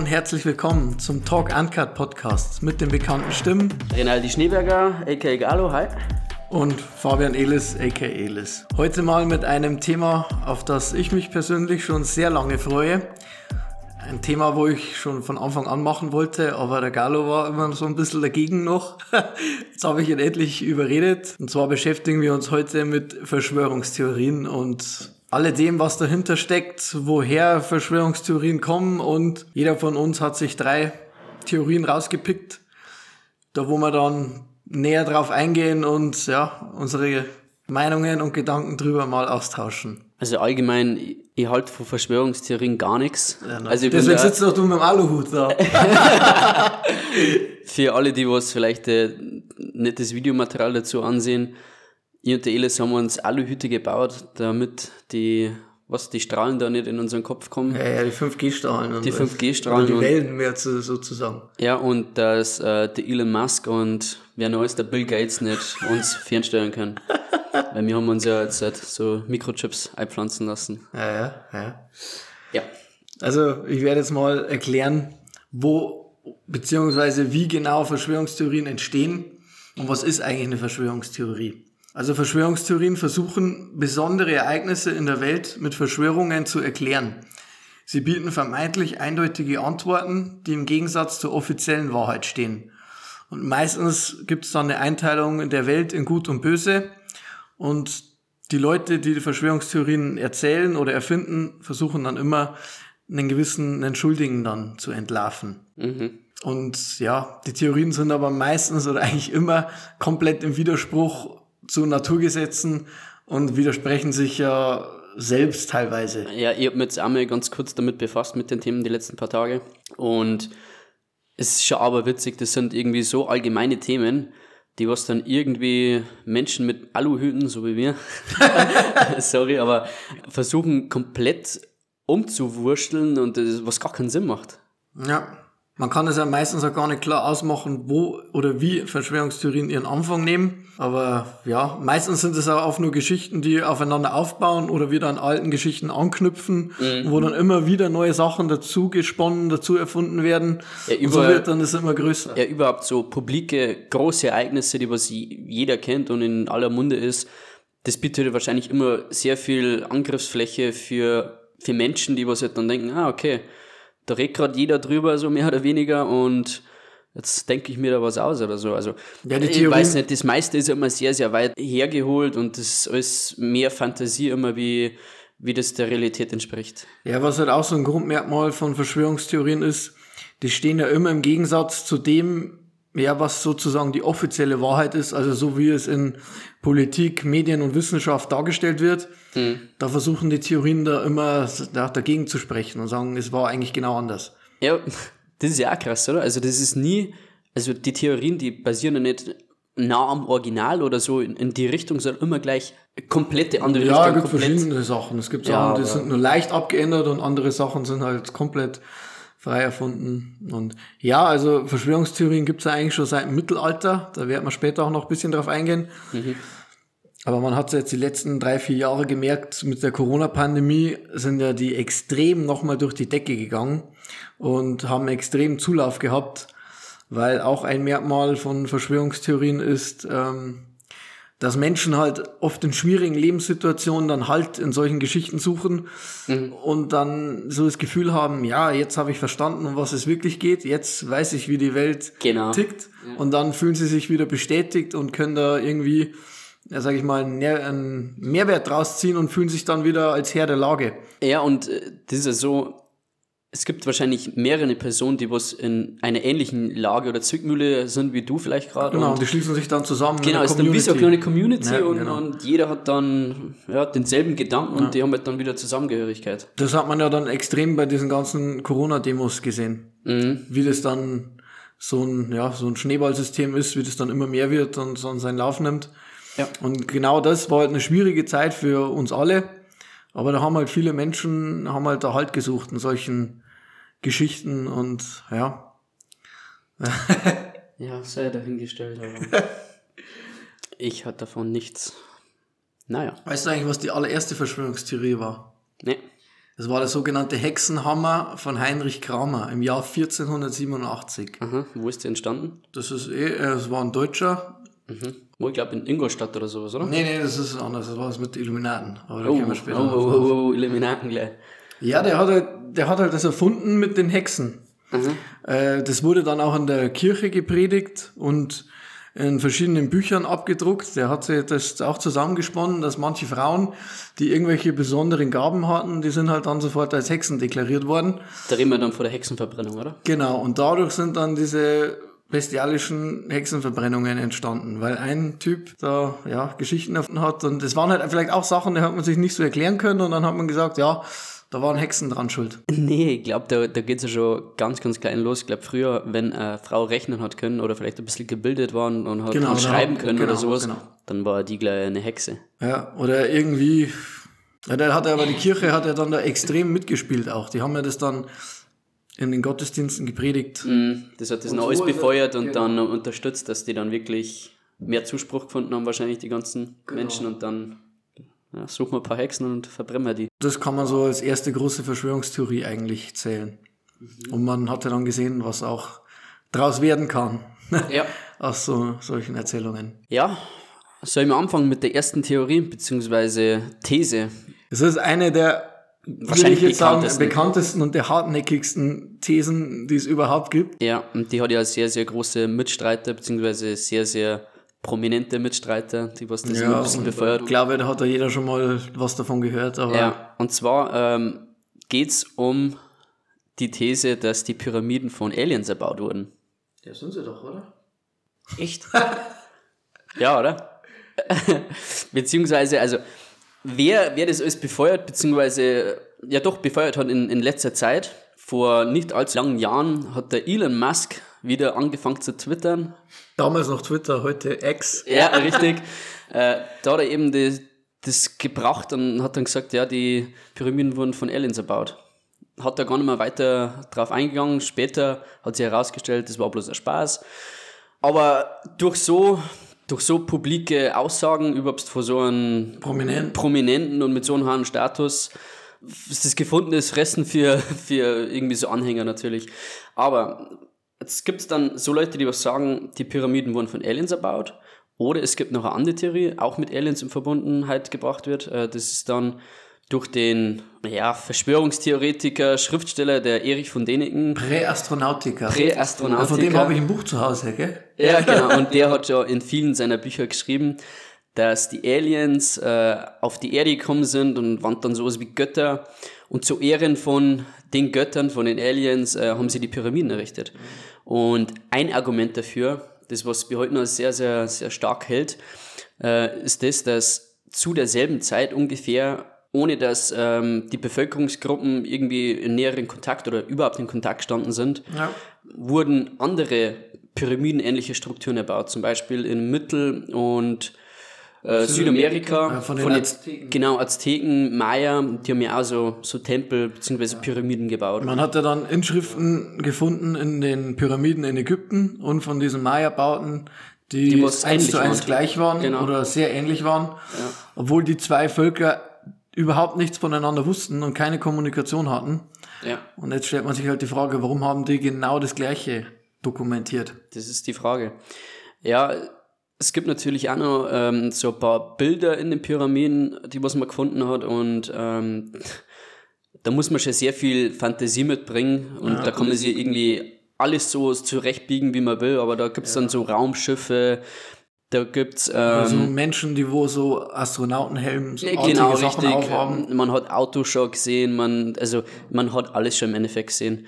und herzlich willkommen zum Talk Uncut Podcast mit den bekannten Stimmen Renaldi Schneeberger, aka Galo, hi. und Fabian Elis, aka Elis. Heute mal mit einem Thema, auf das ich mich persönlich schon sehr lange freue. Ein Thema, wo ich schon von Anfang an machen wollte, aber der Galo war immer so ein bisschen dagegen noch. Jetzt habe ich ihn endlich überredet. Und zwar beschäftigen wir uns heute mit Verschwörungstheorien und alledem, was dahinter steckt, woher Verschwörungstheorien kommen und jeder von uns hat sich drei Theorien rausgepickt, da wo wir dann näher drauf eingehen und ja, unsere Meinungen und Gedanken drüber mal austauschen. Also allgemein, ich, halte von Verschwörungstheorien gar nichts. also ich bin Deswegen sitzt doch du mit dem Aluhut da. für alle, die was vielleicht äh, das Videomaterial dazu ansehen, ich und der Elis haben uns Aluhüte gebaut, damit die, was, die Strahlen da nicht in unseren Kopf kommen. ja, ja, die 5G-Strahlen. und Die was. 5G-Strahlen Oder und- Die Wellen mehr zu, sozusagen. Ja, und dass äh, der Elon Musk und wer ist, der Bill Gates nicht uns fernsteuern können. Weil wir haben uns ja jetzt halt so Mikrochips einpflanzen lassen. Ja, ja, ja. Ja. Also ich werde jetzt mal erklären, wo beziehungsweise wie genau Verschwörungstheorien entstehen und was ist eigentlich eine Verschwörungstheorie. Also Verschwörungstheorien versuchen besondere Ereignisse in der Welt mit Verschwörungen zu erklären. Sie bieten vermeintlich eindeutige Antworten, die im Gegensatz zur offiziellen Wahrheit stehen. Und meistens gibt es dann eine Einteilung der Welt in Gut und Böse. Und die Leute, die die Verschwörungstheorien erzählen oder erfinden, versuchen dann immer einen gewissen einen Schuldigen dann zu entlarven. Und ja, die Theorien sind aber meistens oder eigentlich immer komplett im Widerspruch zu Naturgesetzen und widersprechen sich ja selbst teilweise. Ja, ich habe mich jetzt einmal ganz kurz damit befasst, mit den Themen die letzten paar Tage. Und es ist schon aber witzig, das sind irgendwie so allgemeine Themen, die was dann irgendwie Menschen mit Aluhüten, so wie wir, sorry, aber versuchen komplett umzuwursteln und das, was gar keinen Sinn macht. Ja. Man kann es ja meistens auch gar nicht klar ausmachen, wo oder wie Verschwörungstheorien ihren Anfang nehmen. Aber ja, meistens sind es auch oft nur Geschichten, die aufeinander aufbauen oder wieder an alten Geschichten anknüpfen, wo dann immer wieder neue Sachen dazu gesponnen, dazu erfunden werden. Ja, Und so wird dann das immer größer. ja, überhaupt so publike, große Ereignisse, die was jeder kennt und in aller Munde ist, das bietet wahrscheinlich immer sehr viel Angriffsfläche für, für Menschen, die was halt dann denken, ah, okay, da redet gerade jeder drüber, so mehr oder weniger, und jetzt denke ich mir da was aus oder so. Also, Ja, ich weiß nicht, das meiste ist immer sehr, sehr weit hergeholt und das ist alles mehr Fantasie immer, wie, wie das der Realität entspricht. Ja, was halt auch so ein Grundmerkmal von Verschwörungstheorien ist, die stehen ja immer im Gegensatz zu dem, ja, was sozusagen die offizielle Wahrheit ist, also so wie es in Politik, Medien und Wissenschaft dargestellt wird. Da versuchen die Theorien da immer da- dagegen zu sprechen und sagen, es war eigentlich genau anders. Ja, das ist ja auch krass, oder? Also das ist nie, also die Theorien, die basieren ja nicht nah am Original oder so in, in die Richtung, sondern immer gleich komplette andere Ja, es Richtung. gibt komplett. verschiedene Sachen. Es gibt Ja, Sachen, die aber- sind nur leicht abgeändert und andere Sachen sind halt komplett frei erfunden. Und ja, also Verschwörungstheorien gibt es ja eigentlich schon seit dem Mittelalter. Da werden wir später auch noch ein bisschen drauf eingehen. Aber man hat jetzt die letzten drei, vier Jahre gemerkt, mit der Corona-Pandemie sind ja die extrem nochmal durch die Decke gegangen und haben extrem Zulauf gehabt, weil auch ein Merkmal von Verschwörungstheorien ist, ähm, dass Menschen halt oft in schwierigen Lebenssituationen dann halt in solchen Geschichten suchen und dann so das Gefühl haben, ja, jetzt habe ich verstanden, um was es wirklich geht, jetzt weiß ich, wie die Welt Genau. tickt und dann fühlen sie sich wieder bestätigt und können da irgendwie, ja, sag ich mal, einen einen Mehrwert draus ziehen und fühlen sich dann wieder als Herr der Lage. Ja, und äh, das ist ja so, es gibt wahrscheinlich mehrere Personen, die was in einer ähnlichen Lage oder Zwickmühle sind wie du vielleicht gerade. Genau, und die schließen sich dann zusammen. Genau, es ist dann wie so eine kleine Community Ja, und, genau. und jeder hat dann ja, denselben Gedanken und die haben halt dann wieder Zusammengehörigkeit. Das hat man ja dann extrem bei diesen ganzen Corona-Demos gesehen. Mhm. Wie das dann so ein, ja, so ein Schneeballsystem ist, wie das dann immer mehr wird und dann seinen Lauf nimmt. Ja. Und genau das war halt eine schwierige Zeit für uns alle. Aber da haben halt viele Menschen, haben halt da Halt gesucht in solchen Geschichten und ja. Ja, sei dahingestellt, aber ich hatte davon nichts. Naja, Weißt du eigentlich, was die allererste Verschwörungstheorie war? ne. Das war der sogenannte Hexenhammer von Heinrich Kramer im Jahr 1487. Aha, wo ist der entstanden? Das ist eh, äh, das war ein Deutscher. Mhm. Wo, ich glaube in Ingolstadt oder sowas, oder? Nee, nee, das ist anders. Das war das mit Illuminaten. Aber da Oh, wir oh, später oh, drauf. oh, oh, Illuminaten gleich. Ja, der hat, halt, der hat halt das erfunden mit den Hexen. Äh, das wurde dann auch in der Kirche gepredigt und in verschiedenen Büchern abgedruckt. Der hat sich das auch zusammengesponnen, dass manche Frauen, die irgendwelche besonderen Gaben hatten, die sind halt dann sofort als Hexen deklariert worden. Da reden wir dann vor der Hexenverbrennung, oder? Genau, und dadurch sind dann diese bestialischen Hexenverbrennungen entstanden, weil ein Typ da ja Geschichten erfunden hat und es waren halt vielleicht auch Sachen, die hat man sich nicht so erklären können und dann hat man gesagt, ja, da waren Hexen dran schuld. Nee, ich glaube, da, da geht es ja schon ganz, ganz klein los. Ich glaube, früher, wenn eine Frau rechnen hat können oder vielleicht ein bisschen gebildet waren und hat, Genau, da schreiben können genau, oder sowas, genau. dann war die gleich eine Hexe. Ja, oder irgendwie, ja, der hat aber die Kirche hat ja dann da extrem mitgespielt auch. Die haben ja das dann in den Gottesdiensten gepredigt. Mhm, Das hat das Und noch so alles er- befeuert und genau. dann unterstützt, dass die dann wirklich mehr Zuspruch gefunden haben, wahrscheinlich die ganzen Genau. Menschen und dann ja, suchen wir ein paar Hexen und verbrennen wir die. Das kann man so als erste große Verschwörungstheorie eigentlich zählen. Und man hatte dann gesehen, was auch draus werden kann Ja. aus so solchen Erzählungen. Ja, soll ich mal anfangen mit der ersten Theorie bzw. These? Es ist eine der Wahrscheinlich würde ich jetzt sagen, bekanntesten. bekanntesten und der hartnäckigsten Thesen, die es überhaupt gibt. Ja, und die hat ja sehr, sehr große Mitstreiter bzw. sehr, sehr prominente Mitstreiter, die was das immer ein bisschen befeuert. Ich glaube, da hat ja jeder schon mal was davon gehört, aber Ja, und zwar ähm, geht es um die These, dass die Pyramiden von Aliens erbaut wurden. ja, sind sie doch, oder? Echt? ja, oder? beziehungsweise, also, wer, wer das alles befeuert, beziehungsweise, ja doch, befeuert hat in, in letzter Zeit, vor nicht allzu langen Jahren, hat der Elon Musk wieder angefangen zu twittern. Damals noch Twitter, heute X. Ja, richtig. äh, da hat er eben das, das gebracht und hat dann gesagt, ja, die Pyramiden wurden von Aliens erbaut. Hat da gar nicht mehr weiter drauf eingegangen. Später hat sich herausgestellt, das war bloß ein Spaß. Aber durch so, durch so publike Aussagen, überhaupt von so einem Prominent. Prominenten und mit so einem hohen Status, ist das gefundenes Fressen für, für irgendwie so Anhänger natürlich. Aber jetzt gibt es dann so Leute, die was sagen, die Pyramiden wurden von Aliens erbaut. Oder es gibt noch eine andere Theorie, auch mit Aliens in Verbundenheit gebracht wird. Äh, Das ist dann durch den ja, Verschwörungstheoretiker, Schriftsteller, der Erich von Däniken. Präastronautiker. Präastronautiker. Von dem habe ich ein Buch zu Hause, gell? Ja, genau. Und der hat ja in vielen seiner Bücher geschrieben, dass die Aliens äh, auf die Erde gekommen sind und waren dann sowas wie Götter. Und zu Ehren von den Göttern, von den Aliens, äh, haben sie die Pyramiden errichtet. Und ein Argument dafür, das was bis heute noch sehr, sehr, sehr stark hält, äh, ist das, dass zu derselben Zeit ungefähr, ohne dass ähm, die Bevölkerungsgruppen irgendwie in näheren Kontakt oder überhaupt in Kontakt gestanden sind, Ja. wurden andere pyramidenähnliche Strukturen erbaut, zum Beispiel in Mittel- und äh, Südamerika. Ja, von den Azteken. Genau, Azteken, Maya, die haben ja auch so, so Tempel bzw. Pyramiden gebaut. Man hat ja dann Inschriften gefunden in den Pyramiden in Ägypten und von diesen Maya-Bauten, die, Die eins zu eins waren. gleich waren Genau. oder sehr ähnlich waren, obwohl die zwei Völker überhaupt nichts voneinander wussten und keine Kommunikation hatten. Ja, Und jetzt stellt man sich halt die Frage, warum haben die genau das Gleiche dokumentiert? das ist die Frage. Ja, es gibt natürlich auch noch ähm, so ein paar Bilder in den Pyramiden, die was man gefunden hat und ähm, da muss man schon sehr viel Fantasie mitbringen und da kann man sich irgendwie alles so zurechtbiegen, wie man will, aber da gibt's dann so Raumschiffe, da gibt's ähm, Also Menschen, die wo so Astronautenhelm, so genau, Sachen richtig. aufhaben. Man hat Autoshow gesehen, man, also man hat alles schon im Endeffekt gesehen.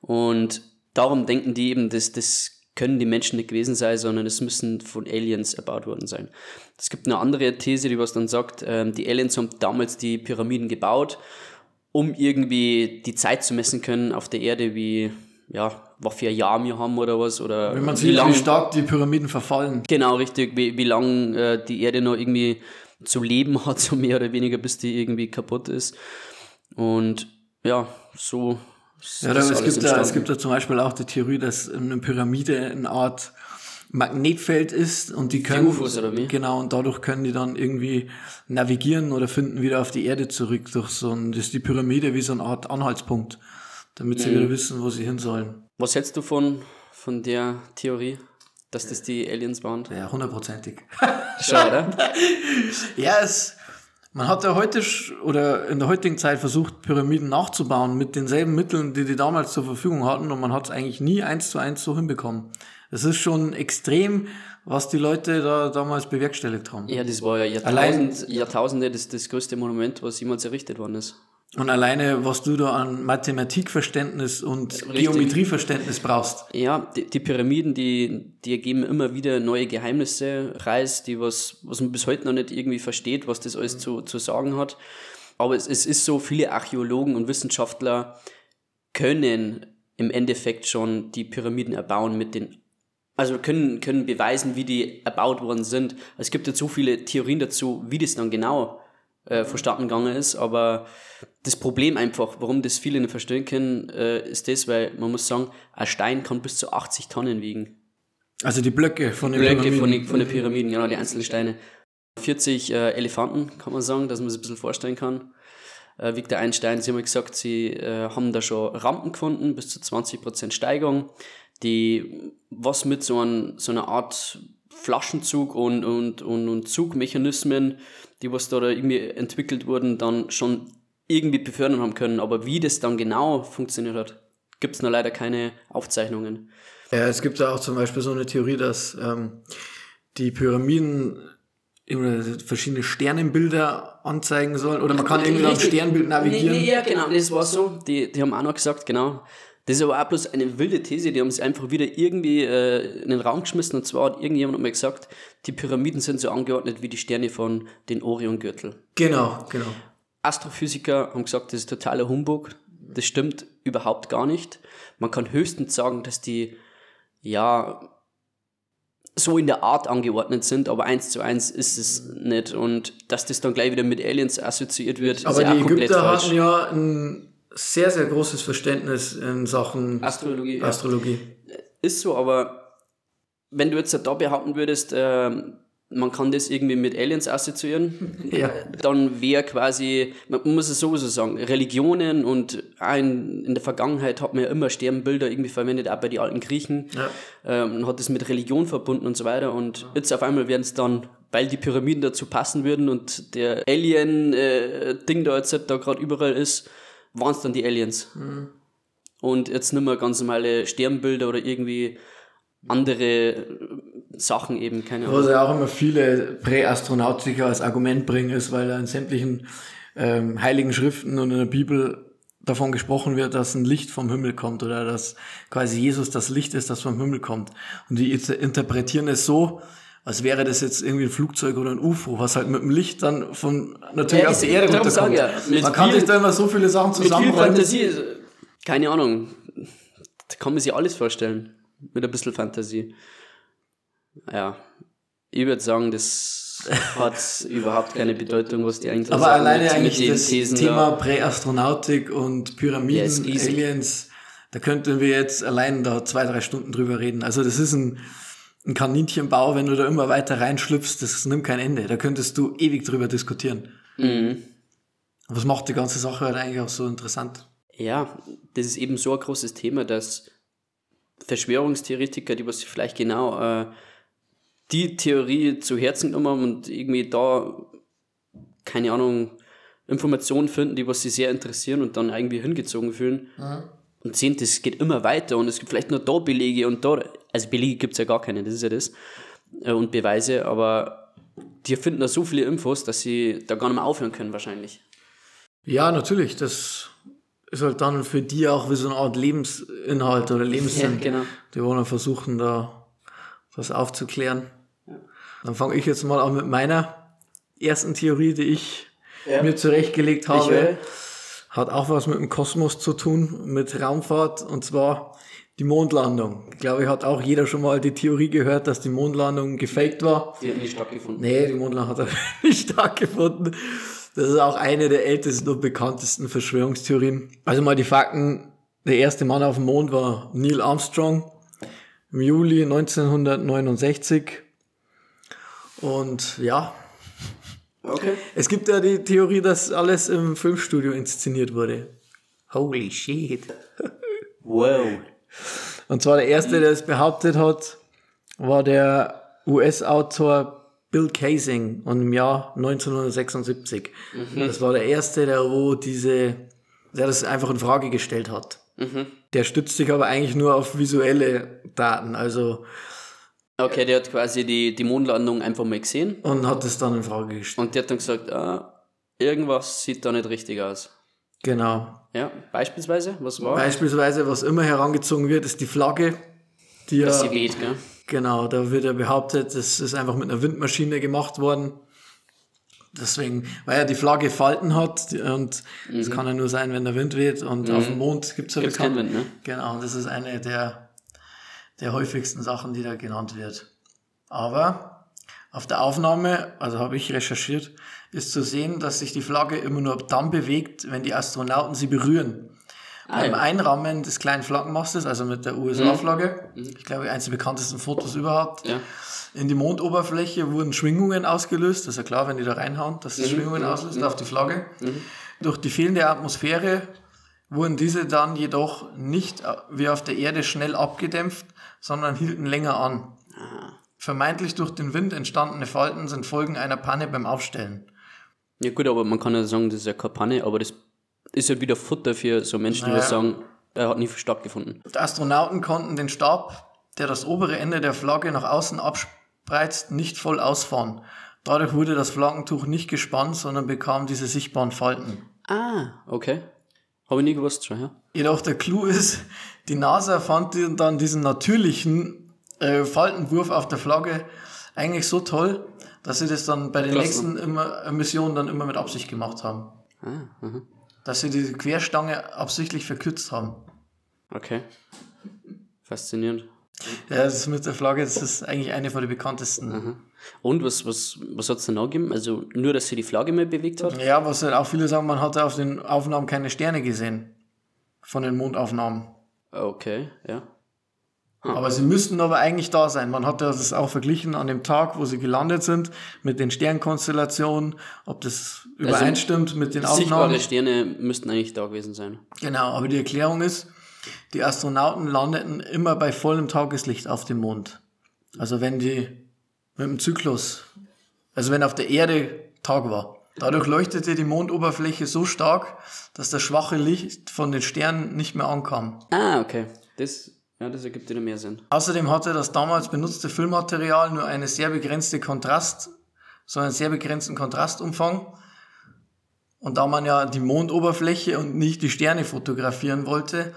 Und darum denken die eben, dass das können die Menschen nicht gewesen sein, sondern es müssen von Aliens erbaut worden sein. Es gibt eine andere These, die was dann sagt, ähm, die Aliens haben damals die Pyramiden gebaut, um irgendwie die Zeit zu messen können auf der Erde, wie, ja, was für ein Jahr wir haben oder was, oder Wenn man wie sieht, lang wie stark die Pyramiden verfallen. Genau, richtig, wie, wie lange äh, die Erde noch irgendwie zu leben hat, so mehr oder weniger, bis die irgendwie kaputt ist. Und ja, so ist Ja, da, es, gibt ja, es gibt ja zum Beispiel auch die Theorie, dass eine Pyramide eine Art Magnetfeld ist und die können UFOs oder wie? genau und dadurch können die dann irgendwie navigieren oder finden wieder auf die Erde zurück durch so ein das ist die Pyramide wie so eine Art Anhaltspunkt, damit sie wieder wissen, wo sie hin sollen. Was hältst du von, von der Theorie, dass das die Aliens waren? Ja, hundertprozentig. Schau, oder? Ja, es, man hat ja heute oder in der heutigen Zeit versucht, Pyramiden nachzubauen mit denselben Mitteln, die die damals zur Verfügung hatten und man hat es eigentlich nie eins zu eins so hinbekommen. Es ist schon extrem, was die Leute da damals bewerkstelligt haben. Ja, das war ja Allein- Jahrtausend, Jahrtausende das, das größte Monument, was jemals errichtet worden ist. Und alleine, was du da an Mathematikverständnis und Richtig. Geometrieverständnis brauchst. Ja, die, die Pyramiden, die, die ergeben immer wieder neue Geheimnisse reis, die was, was man bis heute noch nicht irgendwie versteht, was das alles zu, zu sagen hat. Aber es, es ist so, viele Archäologen und Wissenschaftler können im Endeffekt schon die Pyramiden erbauen mit den, also können, können beweisen, wie die erbaut worden sind. Es gibt jetzt so viele Theorien dazu, wie das dann genau äh, verstanden gegangen ist, aber das Problem einfach, warum das viele nicht verstehen können, äh, ist das, weil man muss sagen, ein Stein kann bis zu 80 Tonnen wiegen. Also die Blöcke von den Blöcke Pyramiden. von, von den Pyramiden, genau, die einzelnen Steine. 40 äh, Elefanten, kann man sagen, dass man sich ein bisschen vorstellen kann. Äh, wiegt der ein Stein. Sie haben ja gesagt, sie äh, haben da schon Rampen gefunden, bis zu 20% Steigung, die was mit so, ein, so einer Art Flaschenzug und, und, und, und Zugmechanismen, die was da, da irgendwie entwickelt wurden, dann schon irgendwie befördern haben können. Aber wie das dann genau funktioniert hat, gibt es noch leider keine Aufzeichnungen. Ja, es gibt ja auch zum Beispiel so eine Theorie, dass ähm, die Pyramiden verschiedene Sternenbilder anzeigen sollen. Oder man kann irgendwie am. Sternbild navigieren. Nee, nee, ja, genau, das war so. Die, die haben auch noch gesagt, genau. Das ist aber auch bloß eine wilde These, die haben es einfach wieder irgendwie äh, in den Raum geschmissen. Und zwar hat irgendjemand mal gesagt, die Pyramiden sind so angeordnet wie die Sterne von den Oriongürtel. Genau, genau. Astrophysiker haben gesagt, das ist totaler Humbug. Das stimmt überhaupt gar nicht. Man kann höchstens sagen, dass die, ja, so in der Art angeordnet sind, aber eins zu eins ist es nicht. Und dass das dann gleich wieder mit Aliens assoziiert wird, Aber ist ja die auch komplett Ägypter falsch. hatten ja ein sehr, sehr großes Verständnis in Sachen Astrologie. ja. Astrologie. Ist so, aber wenn du jetzt da behaupten würdest, ähm, man kann das irgendwie mit Aliens assoziieren, Ja. dann wäre quasi, man muss es sowieso sagen, Religionen und auch in, in der Vergangenheit hat man ja immer Sternbilder irgendwie verwendet, auch bei den alten Griechen. Ja. Ähm, und hat das mit Religion verbunden und so weiter. Und jetzt auf einmal werden es dann, weil die Pyramiden dazu passen würden und der Alien-Ding da jetzt da gerade überall ist, waren es dann die Aliens. Und jetzt nicht mehr ganz normale Sternbilder oder irgendwie andere äh, Sachen eben, keine Ahnung. Was ja auch immer viele Präastronautiker als Argument bringen, ist, weil da in sämtlichen ähm, heiligen Schriften und in der Bibel davon gesprochen wird, dass ein Licht vom Himmel kommt oder dass quasi Jesus das Licht ist, das vom Himmel kommt. Und die inter- interpretieren es so, als wäre das jetzt irgendwie ein Flugzeug oder ein UFO, was halt mit dem Licht dann von natürlich Ja, auf die ich- Erde runterkommt. ja, mit Man kann viel- sich da immer so viele Sachen Mit viel. Fantasie, keine Ahnung, da kann man sich alles vorstellen. Mit ein bisschen Fantasie. Ja, ich würde sagen, das hat überhaupt keine Bedeutung, was die eigentlich Aber sagen alleine mit- mit eigentlich den das Thesen Thema. Präastronautik und Ja, Pyramiden, riesig. Aliens, da könnten wir jetzt allein da zwei, drei Stunden drüber reden. Also das ist ein, ein Kaninchenbau, wenn du da immer weiter reinschlüpfst, das nimmt kein Ende. Da könntest du ewig drüber diskutieren. Mhm. Was macht die ganze Sache halt eigentlich auch so interessant? Ja, das ist eben so ein großes Thema, dass Verschwörungstheoretiker, die was sich vielleicht genau äh, die Theorie zu Herzen genommen haben und irgendwie da, keine Ahnung, Informationen finden, die was sie sehr interessieren und dann irgendwie hingezogen fühlen. Und sehen, das geht immer weiter und es gibt vielleicht nur da Belege und da, also Belege gibt es ja gar keine, das ist ja das, äh, und Beweise, aber die finden da so viele Infos, dass sie da gar nicht mehr aufhören können wahrscheinlich. Ja, natürlich. Das ist halt dann für die auch wie so eine Art Lebensinhalt oder Lebenssinn. Ja, genau. Die wollen versuchen, da was aufzuklären. Dann fange ich jetzt mal an mit meiner ersten Theorie, die ich mir zurechtgelegt habe. Hat auch was mit dem Kosmos zu tun, mit Raumfahrt, und zwar die Mondlandung. Ich glaube, hat auch jeder schon mal die Theorie gehört, dass die Mondlandung gefaked war. Die hat nie stattgefunden. Nee, die Mondlandung hat nicht stattgefunden. Das ist auch eine der ältesten und bekanntesten Verschwörungstheorien. Also mal die Fakten. Der erste Mann auf dem Mond war Neil Armstrong im Juli 1969. Und ja, Okay. es gibt ja die Theorie, dass alles im Filmstudio inszeniert wurde. Holy shit. Wow. Und zwar der erste, der es behauptet hat, war der US-Autor Bill Casing und im Jahr 1976. Das war der erste, der wo diese, der das einfach in Frage gestellt hat. Der stützt sich aber eigentlich nur auf visuelle Daten, also Okay, der hat quasi die, die Mondlandung einfach mal gesehen und hat es dann in Frage gestellt. und der hat dann gesagt, ah, irgendwas sieht da nicht richtig aus. Genau. Ja, beispielsweise, was war? Beispielsweise, was immer herangezogen wird, ist die Flagge, die ja, Dass sie weht, gell? genau, da wird ja behauptet, das ist einfach mit einer Windmaschine gemacht worden. Deswegen, weil er die Flagge Falten hat und das kann ja nur sein, wenn der Wind weht und auf dem Mond gibt es ja Mhm. Keinen bekannt- Wind, ne? Genau, und das ist eine der, der häufigsten Sachen, die da genannt wird. Aber auf der Aufnahme, also habe ich recherchiert, ist zu sehen, dass sich die Flagge immer nur dann bewegt, wenn die Astronauten sie berühren. Beim ja. Einrahmen des kleinen Flaggenmastes, also mit der USA-Flagge, ich glaube, eines der bekanntesten Fotos überhaupt, Ja. in die Mondoberfläche wurden Schwingungen ausgelöst. Das ist ja klar, wenn die da reinhauen, dass das Schwingungen auslöst auf die Flagge. Durch die fehlende Atmosphäre wurden diese dann jedoch nicht äh, wie auf der Erde schnell abgedämpft, sondern hielten länger an. Vermeintlich durch den Wind entstandene Falten sind Folgen einer Panne beim Aufstellen. Ja gut, aber man kann ja sagen, das ist ja keine Panne, aber das ist ja wieder Futter für so Menschen, die Naja. was sagen, er hat nie stattgefunden. Die Astronauten konnten den Stab, der das obere Ende der Flagge nach außen abspreizt, nicht voll ausfahren. Dadurch wurde das Flaggentuch nicht gespannt, sondern bekam diese sichtbaren Falten. Ah, okay. Habe ich nie gewusst schon, ja. Jedoch der Clou ist, die NASA fand dann diesen natürlichen äh, Faltenwurf auf der Flagge eigentlich so toll, dass sie das dann bei den Klasse. nächsten immer, äh, Missionen dann immer mit Absicht gemacht haben. Dass sie die Querstange absichtlich verkürzt haben. Okay. Faszinierend. Ja, das mit der Flagge, das ist eigentlich eine von den bekanntesten. Und was, was, was hat es denn noch gegeben? Also nur, dass sie die Flagge mal bewegt hat? Ja, was halt auch viele sagen, man hatte auf den Aufnahmen keine Sterne gesehen. Von den Mondaufnahmen. Okay, ja. Aber sie müssten aber eigentlich da sein. Man hat das auch verglichen an dem Tag, wo sie gelandet sind, mit den Sternkonstellationen, ob das übereinstimmt mit den Sichtbare Aufnahmen. Sterne müssten eigentlich da gewesen sein. Genau, aber die Erklärung ist, die Astronauten landeten immer bei vollem Tageslicht auf dem Mond. Also wenn die mit dem Zyklus, also wenn auf der Erde Tag war. Dadurch leuchtete die Mondoberfläche so stark, dass das schwache Licht von den Sternen nicht mehr ankam. Ah, okay. Das, ja, das ergibt wieder mehr Sinn. Außerdem hatte das damals benutzte Filmmaterial nur eine sehr begrenzte Kontrast, so einen sehr begrenzten Kontrastumfang. Und da man ja die Mondoberfläche und nicht die Sterne fotografieren wollte,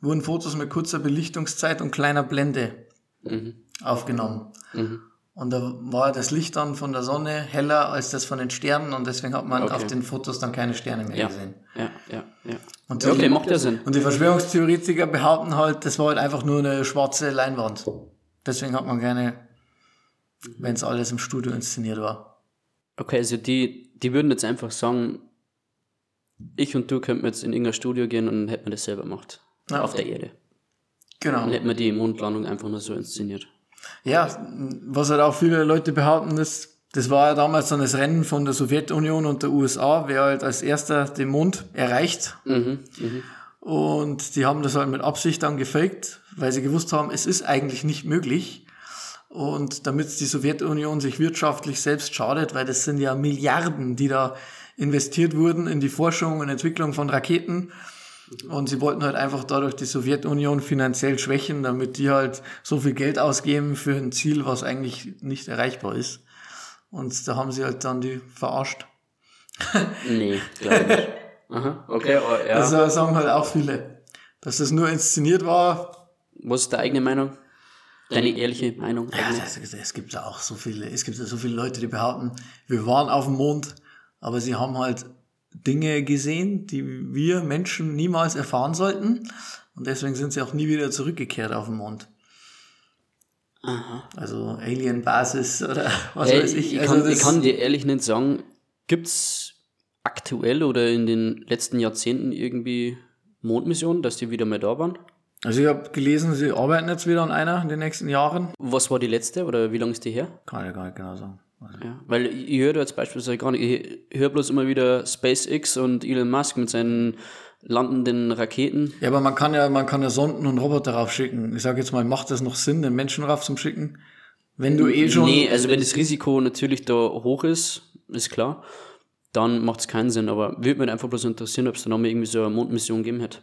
wurden Fotos mit kurzer Belichtungszeit und kleiner Blende aufgenommen. Und da war das Licht dann von der Sonne heller als das von den Sternen und deswegen hat man Okay. auf den Fotos dann keine Sterne mehr Ja, gesehen. ja, ja, ja. Und die- okay, macht ja Sinn. und die Verschwörungstheoretiker behaupten halt, das war halt einfach nur eine schwarze Leinwand. Deswegen hat man keine, wenn es alles im Studio inszeniert war. Okay, also die, die würden jetzt einfach sagen, ich und du könnten jetzt in irgendein Studio gehen und hätten wir das selber gemacht. Ja. Auf der Erde. Genau. Dann hätten wir die Mondlandung einfach nur so inszeniert. Ja, was halt auch viele Leute behaupten, ist, das war ja damals dann das Rennen von der Sowjetunion und der USA, wer halt als erster den Mond erreicht. Und die haben das halt mit Absicht dann gefaked, weil sie gewusst haben, es ist eigentlich nicht möglich. Und damit die Sowjetunion sich wirtschaftlich selbst schadet, weil das sind ja Milliarden, die da investiert wurden in die Forschung und Entwicklung von Raketen. Und sie wollten halt einfach dadurch die Sowjetunion finanziell schwächen, damit die halt so viel Geld ausgeben für ein Ziel, was eigentlich nicht erreichbar ist. Und da haben sie halt dann die verarscht. Nee, glaube ich nicht. Aha, okay, aber ja. Also sagen halt auch viele, dass das nur inszeniert war. Was ist deine eigene Meinung? Deine ehrliche Meinung? Ja, das, es gibt ja auch so viele, es gibt ja so viele Leute, die behaupten, wir waren auf dem Mond, aber sie haben halt Dinge gesehen, die wir Menschen niemals erfahren sollten. Und deswegen sind sie auch nie wieder zurückgekehrt auf den Mond. Also Alien-Basis oder was Ey, weiß ich. ich, also kann, ich kann dir ehrlich nicht sagen, gibt's aktuell oder in den letzten Jahrzehnten irgendwie Mondmissionen, dass die wieder mal da waren? Also ich habe gelesen, sie arbeiten jetzt wieder an einer in den nächsten Jahren. Was war die letzte oder wie lange ist die her? Kann ich gar nicht genau sagen. Ja, weil ich höre jetzt beispielsweise gar nicht, ich höre bloß immer wieder SpaceX und Elon Musk mit seinen landenden Raketen. Ja, aber man kann ja, man kann ja Sonden und Roboter raufschicken. Ich sage jetzt mal, macht das noch Sinn, den Menschen rauf zum Schicken? Wenn du eh schon. Nee, also wenn das Risiko natürlich da hoch ist, ist klar, dann macht es keinen Sinn. Aber würde mich einfach bloß interessieren, ob es da noch mal irgendwie so eine Mondmission geben hätte.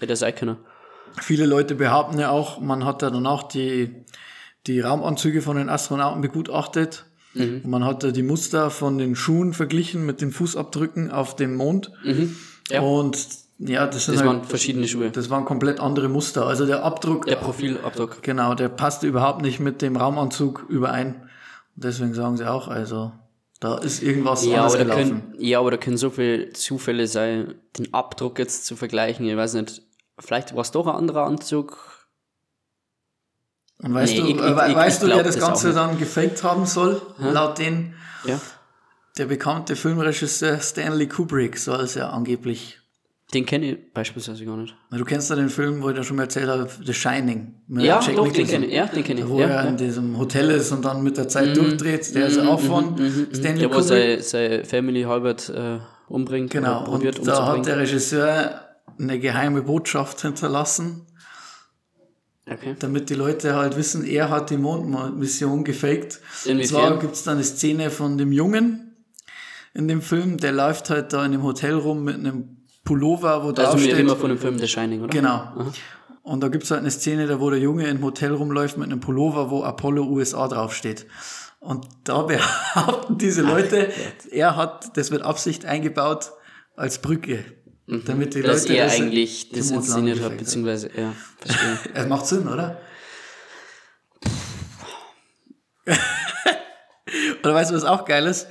Hätte er sein können. Viele Leute behaupten ja auch, man hat ja dann auch die, die Raumanzüge von den Astronauten begutachtet. Und man hat die Muster von den Schuhen verglichen mit den Fußabdrücken auf dem Mond. Ja. Und ja, das sind Das halt, waren verschiedene Schuhe. das waren komplett andere Muster. Also der Abdruck, Der Profilabdruck. genau, der passte überhaupt nicht mit dem Raumanzug überein. Und deswegen sagen sie auch, also da ist irgendwas Ja anders aber, da gelaufen. können, ja, aber da können so viele Zufälle sein, den Abdruck jetzt zu vergleichen. Ich weiß nicht, vielleicht war es doch ein anderer Anzug. Und weißt Nee, du, ich- äh, ich- we- ich weißt du, wer das das Ganze dann gefaked haben soll? Laut denen Ja. der bekannte Filmregisseur Stanley Kubrick soll es ja angeblich. Den kenne ich beispielsweise gar nicht. Du kennst ja den Film, wo ich dir schon mal erzählt habe, The Shining. mit Ja, Jack doch, den kenne ich. Ja, den kenne ich. Wo ja, er ja. in diesem Hotel ist und dann mit der Zeit durchdreht. Der ist auch von Stanley Der, wo Kubrick. seine, seine Family Halbert äh, umbringt. Genau, probiert und da hat der Regisseur eine geheime Botschaft hinterlassen, Okay. damit die Leute halt wissen, er hat die Mondmission gefaked. Und Inwiefern? zwar gibt's da eine Szene von dem Jungen in dem Film, der läuft halt da in dem Hotel rum mit einem Pullover, wo Also drauf wir immer von dem Film The Shining, oder? Genau. Und da gibt's halt eine Szene, da wo der Junge im Hotel rumläuft mit einem Pullover, wo Apollo USA draufsteht. Und da behaupten diese Leute, er hat, das wird Absicht eingebaut als Brücke. Damit die Mhm. Dass Leute er das eigentlich das inszeniert hat, beziehungsweise, ja, verstehe. Es macht Sinn, oder? oder weißt du, was auch geil ist?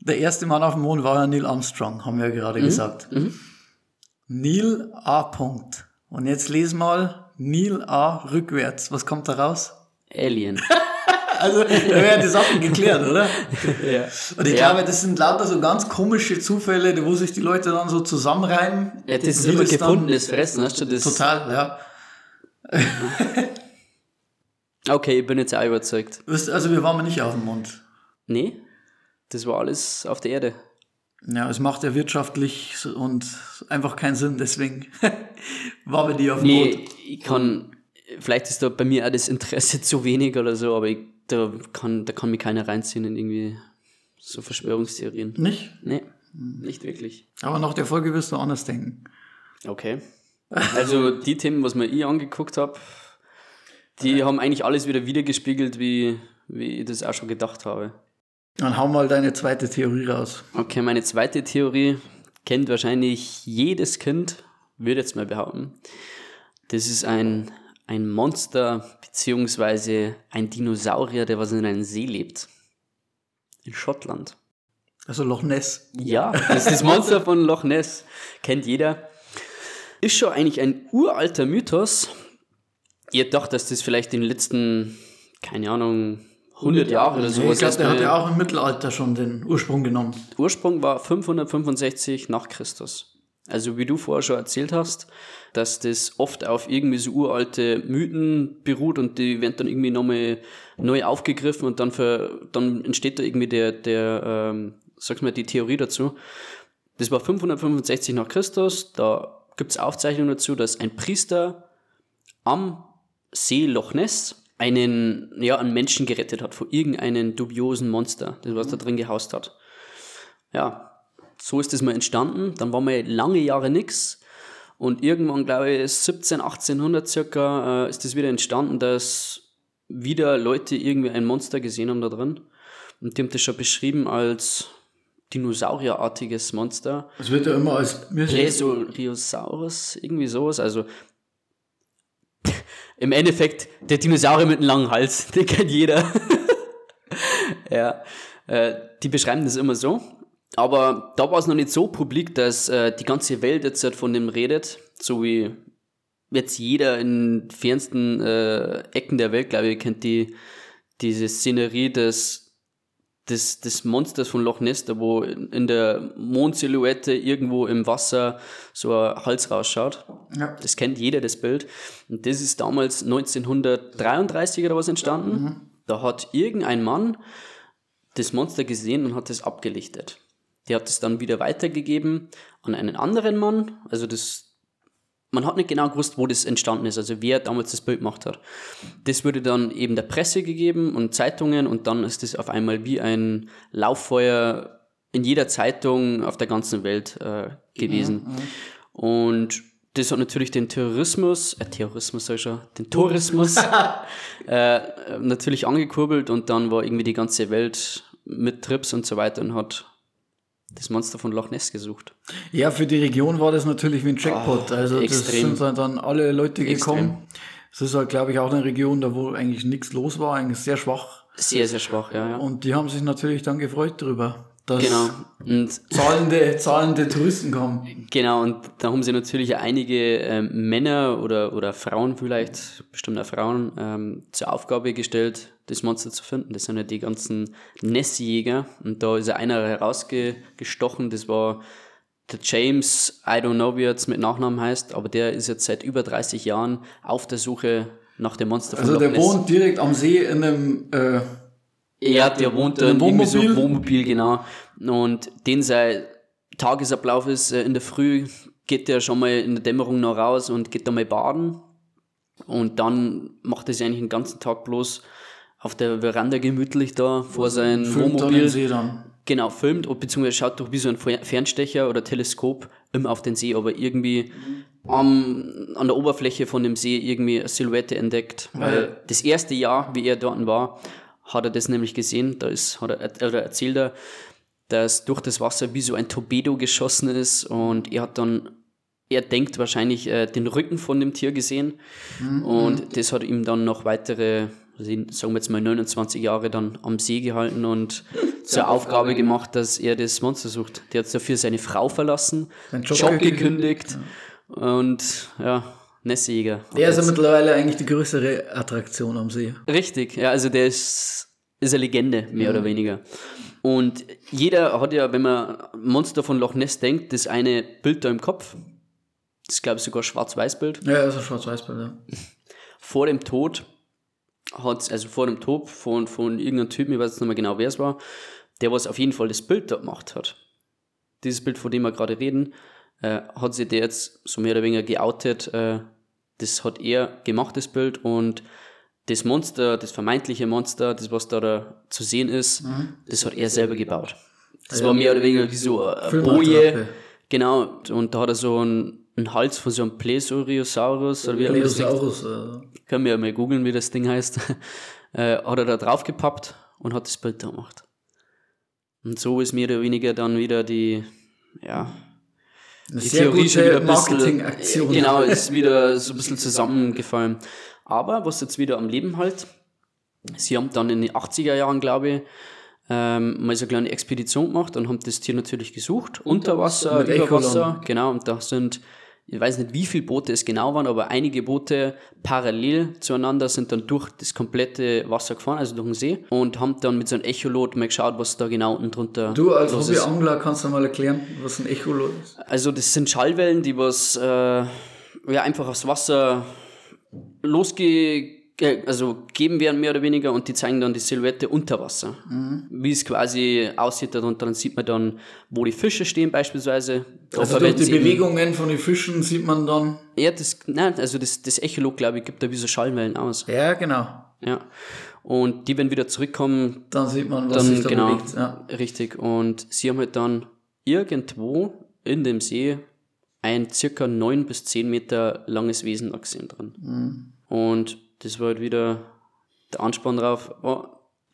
Der erste Mann auf dem Mond war ja Neil Armstrong, haben wir ja gerade gesagt. Neil A. Punkt. Und jetzt lesen mal Neil A. rückwärts. Was kommt da raus? Alien. Also, da werden die Sachen geklärt, oder? ja. Und ich Ja. glaube, das sind lauter so ganz komische Zufälle, wo sich die Leute dann so zusammenreimen. ja, das ist immer gefundenes Fressen, hast du das? Total, ja. Okay, ich bin jetzt auch überzeugt. Also, wir waren nicht auf dem Mond. Nee, das war alles auf der Erde. Ja, es macht ja wirtschaftlich und einfach keinen Sinn, deswegen waren wir die auf dem Nee, Mond. ich kann, vielleicht ist da bei mir auch das Interesse zu wenig oder so, aber ich, da, kann, da kann mich keiner reinziehen in irgendwie so Verschwörungstheorien. Nicht? Nee, nicht wirklich. Aber nach der Folge wirst du anders denken. Okay. Also die Themen, was mir ich angeguckt habe, die haben eigentlich alles wieder wiedergespiegelt, wie, wie ich das auch schon gedacht habe. Dann hau mal deine zweite Theorie raus. Okay, meine zweite Theorie kennt wahrscheinlich jedes Kind, würde jetzt mal behaupten. Das ist ein, ein Monster beziehungsweise ein Dinosaurier, der was in einem See lebt. In Schottland. Also Loch Ness. Ja, das ist das Monster von Loch Ness. Kennt jeder. Ist schon eigentlich ein uralter Mythos. Ihr dacht, dass das vielleicht in den letzten, keine Ahnung, 100 Jahre oder ich sowas glaube, der hat ja auch im Mittelalter schon den Ursprung genommen. Ursprung war 565 nach Christus. Also wie du vorher schon erzählt hast, dass das oft auf irgendwie so uralte Mythen beruht und die werden dann irgendwie nochmal neu aufgegriffen und dann, für, dann entsteht da irgendwie der, der ähm, sag's mal, die Theorie dazu. Das war 565 nach Christus, da gibt's Aufzeichnungen dazu, dass ein Priester am See Loch Ness einen, ja, einen Menschen gerettet hat vor irgendeinem dubiosen Monster, das was da drin gehaust hat. Ja, so ist das mal entstanden. Dann war mal lange Jahre nix. Und irgendwann, glaube ich, 17, 1800 circa, äh, ist das wieder entstanden, dass wieder Leute irgendwie ein Monster gesehen haben da drin. Und die haben das schon beschrieben als dinosaurierartiges Monster. Es wird ja immer als Plesiosaurus, irgendwie sowas. Also im Endeffekt der Dinosaurier mit einem langen Hals, den kennt jeder. ja, äh, die beschreiben das immer so. Aber da war es noch nicht so publik, dass äh, die ganze Welt jetzt halt von dem redet, so wie jetzt jeder in fernsten äh, Ecken der Welt, glaube ich, kennt die diese Szenerie des des, des Monsters von Loch Ness, da wo in der Mondsilhouette irgendwo im Wasser so ein Hals rausschaut. Ja. Das kennt jeder, das Bild. Und das ist damals 1933 oder was entstanden. Mhm. Da hat irgendein Mann das Monster gesehen und hat es abgelichtet. Der hat es dann wieder weitergegeben an einen anderen Mann. Also das, man hat nicht genau gewusst, wo das entstanden ist, also wer damals das Bild gemacht hat. Das wurde dann eben der Presse gegeben und Zeitungen und dann ist das auf einmal wie ein Lauffeuer in jeder Zeitung auf der ganzen Welt äh, gewesen. Und das hat natürlich den Terrorismus, äh, Terrorismus sag ich schon, den Tourismus äh, natürlich angekurbelt und dann war irgendwie die ganze Welt mit Trips und so weiter und hat das Monster von Loch Ness gesucht. Ja, für die Region war das natürlich wie ein Jackpot. Oh, also extrem. das sind dann alle Leute gekommen. Es ist halt, glaube ich, auch eine Region, da wo eigentlich nichts los war, eigentlich sehr schwach. Sehr, sehr schwach, ja, ja. Und die haben sich natürlich dann gefreut darüber, dass Genau. Und zahlende, zahlende Touristen kommen. Genau, und da haben sie natürlich einige ähm, Männer oder, oder Frauen vielleicht, bestimmt auch Frauen, ähm, zur Aufgabe gestellt, das Monster zu finden. Das sind ja die ganzen Nessjäger. Und da ist ja einer herausgestochen, das war der James, I don't know, wie er jetzt mit Nachnamen heißt, aber der ist jetzt seit über 30 Jahren auf der Suche nach dem Monster von Also der wohnt direkt am See in einem, äh, Ja, der wohnt In dann einem irgendwie so Wohnmobil? Wohnmobil, genau. Und den sein Tagesablauf ist, äh, in der Früh geht der schon mal in der Dämmerung noch raus und geht da mal baden. Und dann macht er sich eigentlich den ganzen Tag bloß auf der Veranda gemütlich da vor seinem filmt dann Wohnmobil. den See dann. Genau, filmt, beziehungsweise schaut durch wie so ein Fer- Fernstecher oder Teleskop immer auf den See, aber irgendwie am, an der Oberfläche von dem See irgendwie eine Silhouette entdeckt. Weil das erste Jahr, wie er dort war, hat er das nämlich gesehen, da ist, hat er, oder erzählt er, dass durch das Wasser wie so ein Torpedo geschossen ist und er hat dann, er denkt wahrscheinlich äh, den Rücken von dem Tier gesehen und das hat ihm dann noch weitere, also sagen wir jetzt mal 29 Jahre dann am See gehalten und zur Aufgabe gemacht, dass er das Monster sucht. Der hat dafür seine Frau verlassen, Seinen Job, Job gekündigt und ja, Nessjäger. Der ist ja mittlerweile eigentlich die größere Attraktion am See. Richtig, ja, also der ist, ist eine Legende, mehr oder weniger. Und jeder hat ja, wenn man Monster von Loch Ness denkt, das eine Bild da im Kopf. Das ist, glaube ich, sogar ein Schwarz-Weiß-Bild. Ja, also Schwarz-Weiß-Bild, ja. Vor dem Tod hat also vor dem Tod von, von irgendeinem Typen, ich weiß jetzt nicht mehr genau, wer es war, der was auf jeden Fall das Bild da gemacht hat. Dieses Bild, von dem wir gerade reden, äh, hat sich der jetzt so mehr oder weniger geoutet. Äh, das hat er gemacht, das Bild, und das Monster, das vermeintliche Monster, das was da, da zu sehen ist, das hat er selber gebaut. Das war mehr oder weniger wie so eine. Boje. Genau, und da hat er so einen, einen Hals von so einem Plesiosaurus, oder wie er Plesiosaurus. Äh, können wir ja mal googeln, wie das Ding heißt, äh, hat er da drauf gepappt und hat das Bild da gemacht. Und so ist mehr oder weniger dann wieder die, ja, eine die sehr Theorie schon wieder gute ein bisschen, Marketingaktion. genau, ist wieder so ein bisschen zusammengefallen. Aber was jetzt wieder am Leben halt, sie haben dann in den 80er Jahren, glaube ich, ähm, mal so eine kleine Expedition gemacht und haben das Tier natürlich gesucht, unter Wasser, über. Wasser, genau, und da sind, ich weiß nicht, wie viele Boote es genau waren, aber einige Boote parallel zueinander sind dann durch das komplette Wasser gefahren, also durch den See, und haben dann mit so einem Echolot mal geschaut, was da genau unten drunter Du als. Hobbyangler kannst du mal erklären, was ein Echolot ist? Also das sind Schallwellen, die was äh, ja einfach aufs Wasser losge also geben werden mehr oder weniger und die zeigen dann die Silhouette unter Wasser. Wie es quasi aussieht und dann sieht man dann, wo die Fische stehen beispielsweise. Da Also durch die Bewegungen von den Fischen sieht man dann. Ja, das, nein, also das, das Echolot, glaube ich, gibt da wie so Schallwellen aus. Ja, genau. Ja. Und die, wenn wieder zurückkommen, Dann sieht man, was dann sich da genau, bewegt. Ja. richtig. Und sie haben halt dann irgendwo in dem See ein circa neun bis zehn Meter langes Wesen gesehen drin. Mhm. Und das war halt wieder der Anspann drauf, oh,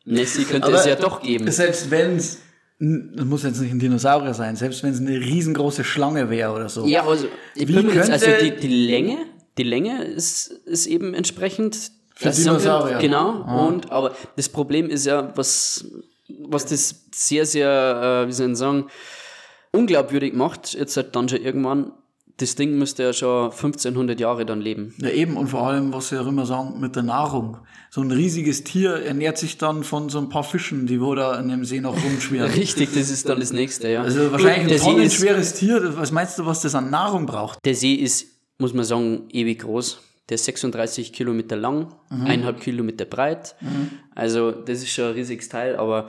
Nessie könnte Aber es ja doch geben. Selbst wenn es, das muss jetzt nicht ein Dinosaurier sein, selbst wenn es eine riesengroße Schlange wäre oder so. Ja, also, ich Wie bin mir jetzt, also könnte- die, die Länge, die Länge ist, ist eben entsprechend. Für das wir- Dinosaurier. Genau, und, aber das Problem ist ja, was, was das sehr, sehr, äh, wie soll ich sagen, unglaubwürdig macht, jetzt halt dann schon irgendwann, das Ding müsste ja schon 1500 Jahre dann leben. Ja, eben. Und vor allem, was sie auch immer sagen, mit der Nahrung. So ein riesiges Tier ernährt sich dann von so ein paar Fischen, die wo da in dem See noch rumschwirren. Richtig, das ist dann das nächste, ja. Also wahrscheinlich ein tonnenschweres Tier. Was meinst du, was das an Nahrung braucht? Der See ist, muss man sagen, ewig groß. Der ist 36 Kilometer lang, eineinhalb Kilometer breit. Also das ist schon ein riesiges Teil, aber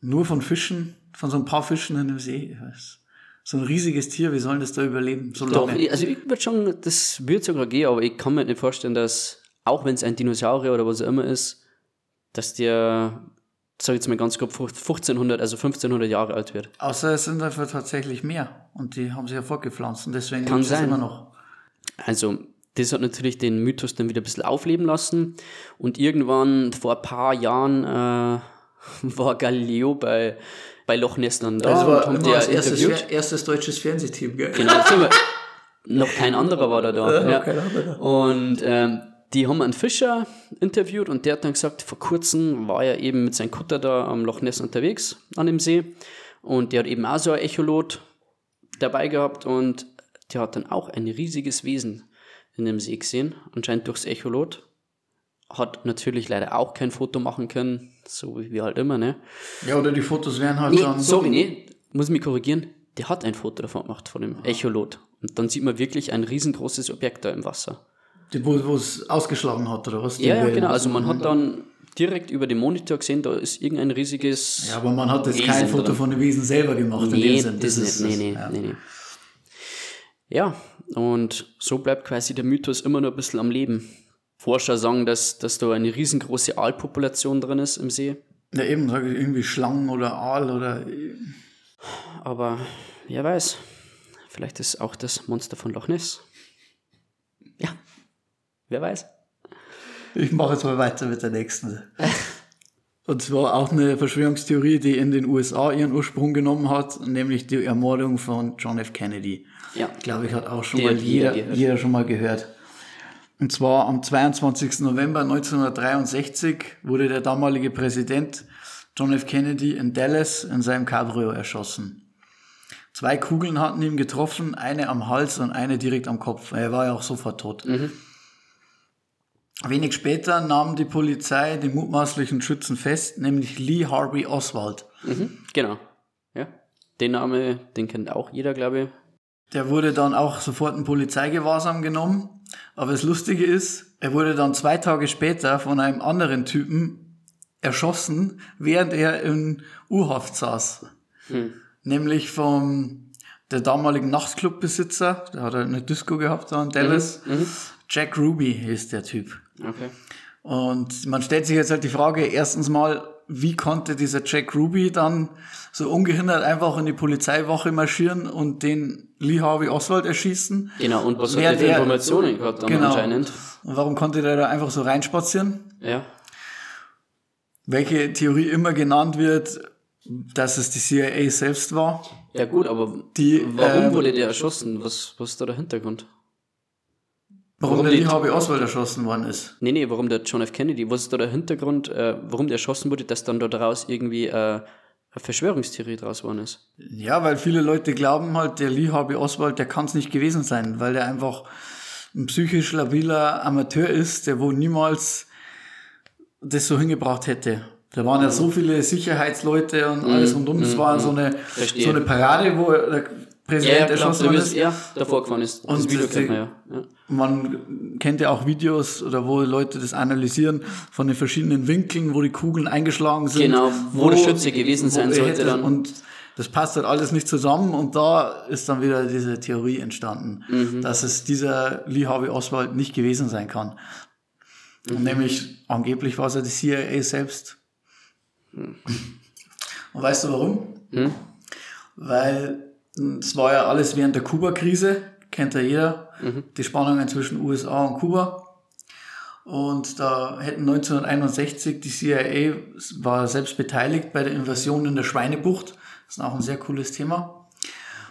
Nur von Fischen, von so ein paar Fischen in dem See. Ich weiß. So ein riesiges Tier, wie sollen das da überleben? So doch, lange. also ich würde schon, das wird sogar gehen, aber ich kann mir nicht vorstellen, dass, auch wenn es ein Dinosaurier oder was auch immer ist, dass der, sag ich jetzt mal ganz grob, 1500, also 1500 Jahre alt wird. Außer es sind einfach tatsächlich mehr. Und die haben sich ja fortgepflanzt. Und deswegen Kann sein. immer noch. Also, das hat natürlich den Mythos dann wieder ein bisschen aufleben lassen. Und irgendwann vor ein paar Jahren äh, war Galileo bei, bei Loch Ness dann da Das und war immer die das ja erstes, erstes deutsches Fernsehteam, gell? Genau, noch kein anderer war da da. Ja, kein anderer. Und ähm, die haben einen Fischer interviewt und der hat dann gesagt, vor kurzem war er eben mit seinem Kutter da am Loch Ness unterwegs an dem See und der hat eben auch so ein Echolot dabei gehabt und der hat dann auch ein riesiges Wesen in dem See gesehen, anscheinend durchs Echolot. Hat natürlich leider auch kein Foto machen können, so wie wir halt immer, ne? Ja, oder die Fotos wären halt Nee, dann. sorry, nee, muss mich korrigieren. Der hat ein Foto davon gemacht, von dem Echolot. Und dann sieht man wirklich ein riesengroßes Objekt da im Wasser. Die, wo es ausgeschlagen hat, oder was? Ja, ja, genau. Also man hat dann direkt über den Monitor gesehen, da ist irgendein riesiges. Ja, aber man hat jetzt Wesen kein Foto drin. von dem Wesen selber gemacht. in dem nee, Sinn. das ist nicht. Nee, nee, ja. nee, nee. Ja, und so bleibt quasi der Mythos immer noch ein bisschen am Leben. Forscher sagen, dass, dass da eine riesengroße Aalpopulation drin ist im See. Ja, eben, sage ich irgendwie Schlangen oder Aal oder. Aber wer weiß, vielleicht ist auch das Monster von Loch Ness. Ja, wer weiß. Ich mache jetzt mal weiter mit der nächsten. Und zwar auch eine Verschwörungstheorie, die in den USA ihren Ursprung genommen hat, nämlich die Ermordung von John F. Kennedy. Ja, Glaube ich, hat auch schon Die mal jeder jeder schon mal gehört. Und zwar am 22. November 1963 wurde der damalige Präsident John F. Kennedy in Dallas in seinem Cabrio erschossen. Zwei Kugeln hatten ihn getroffen, eine am Hals und eine direkt am Kopf. Er war ja auch sofort tot. Wenig später nahm die Polizei den mutmaßlichen Schützen fest, nämlich Lee Harvey Oswald. mhm, genau. Ja, den Name, den kennt auch jeder, glaube ich. Der wurde dann auch sofort in Polizeigewahrsam genommen. Aber das Lustige ist, er wurde dann zwei Tage später von einem anderen Typen erschossen, während er in U-Haft saß. Nämlich vom der damaligen Nachtclubbesitzer, der hat halt eine Disco gehabt da in Dallas. Jack Ruby hieß der Typ. Okay. Und man stellt sich jetzt halt die Frage, erstens mal, wie konnte dieser Jack Ruby dann so ungehindert einfach in die Polizeiwache marschieren und den Lee Harvey Oswald erschießen? Genau, und was Wer hat der für Informationen gehabt dann Genau. anscheinend? Und warum konnte der da einfach so reinspazieren? Ja. Welche Theorie immer genannt wird, dass es die CIA selbst war. Ja gut, aber Die, warum ähm, wurde der erschossen? Was, was ist da der Hintergrund? Warum, Warum der Lee Harvey Oswald erschossen worden ist. Nee, nee, warum der John F. Kennedy? Was ist da der Hintergrund, äh, warum der erschossen wurde, dass dann da daraus irgendwie äh, eine Verschwörungstheorie draus geworden ist? Ja, weil viele Leute glauben halt, der Lee Harvey Oswald, der kann es nicht gewesen sein, weil der einfach ein psychisch labiler Amateur ist, der wohl niemals das so hingebracht hätte. Da waren ja so viele Sicherheitsleute und alles rundum. Es war so eine, Verstehe. so eine Parade, wo der Präsident erschossen worden ist. er davor gefahren ist. Das Und Video das kennt man ja. ja. Man kennt ja auch Videos oder wo Leute das analysieren von den verschiedenen Winkeln, wo die Kugeln eingeschlagen sind. Genau, wo der Schütze gewesen sein sollte dann. Und das passt halt alles nicht zusammen und da ist dann wieder diese Theorie entstanden, Mhm. dass es dieser Lee Harvey Oswald nicht gewesen sein kann. Mhm. Und nämlich angeblich war es ja die CIA selbst. Mhm. Und weißt du warum? Weil es war ja alles während der Kuba-Krise, kennt ja jeder, Mhm. die Spannungen zwischen USA und Kuba. Und da hätten 1961 die CIA war selbst beteiligt bei der Invasion in der Schweinebucht. Das ist auch ein sehr cooles Thema.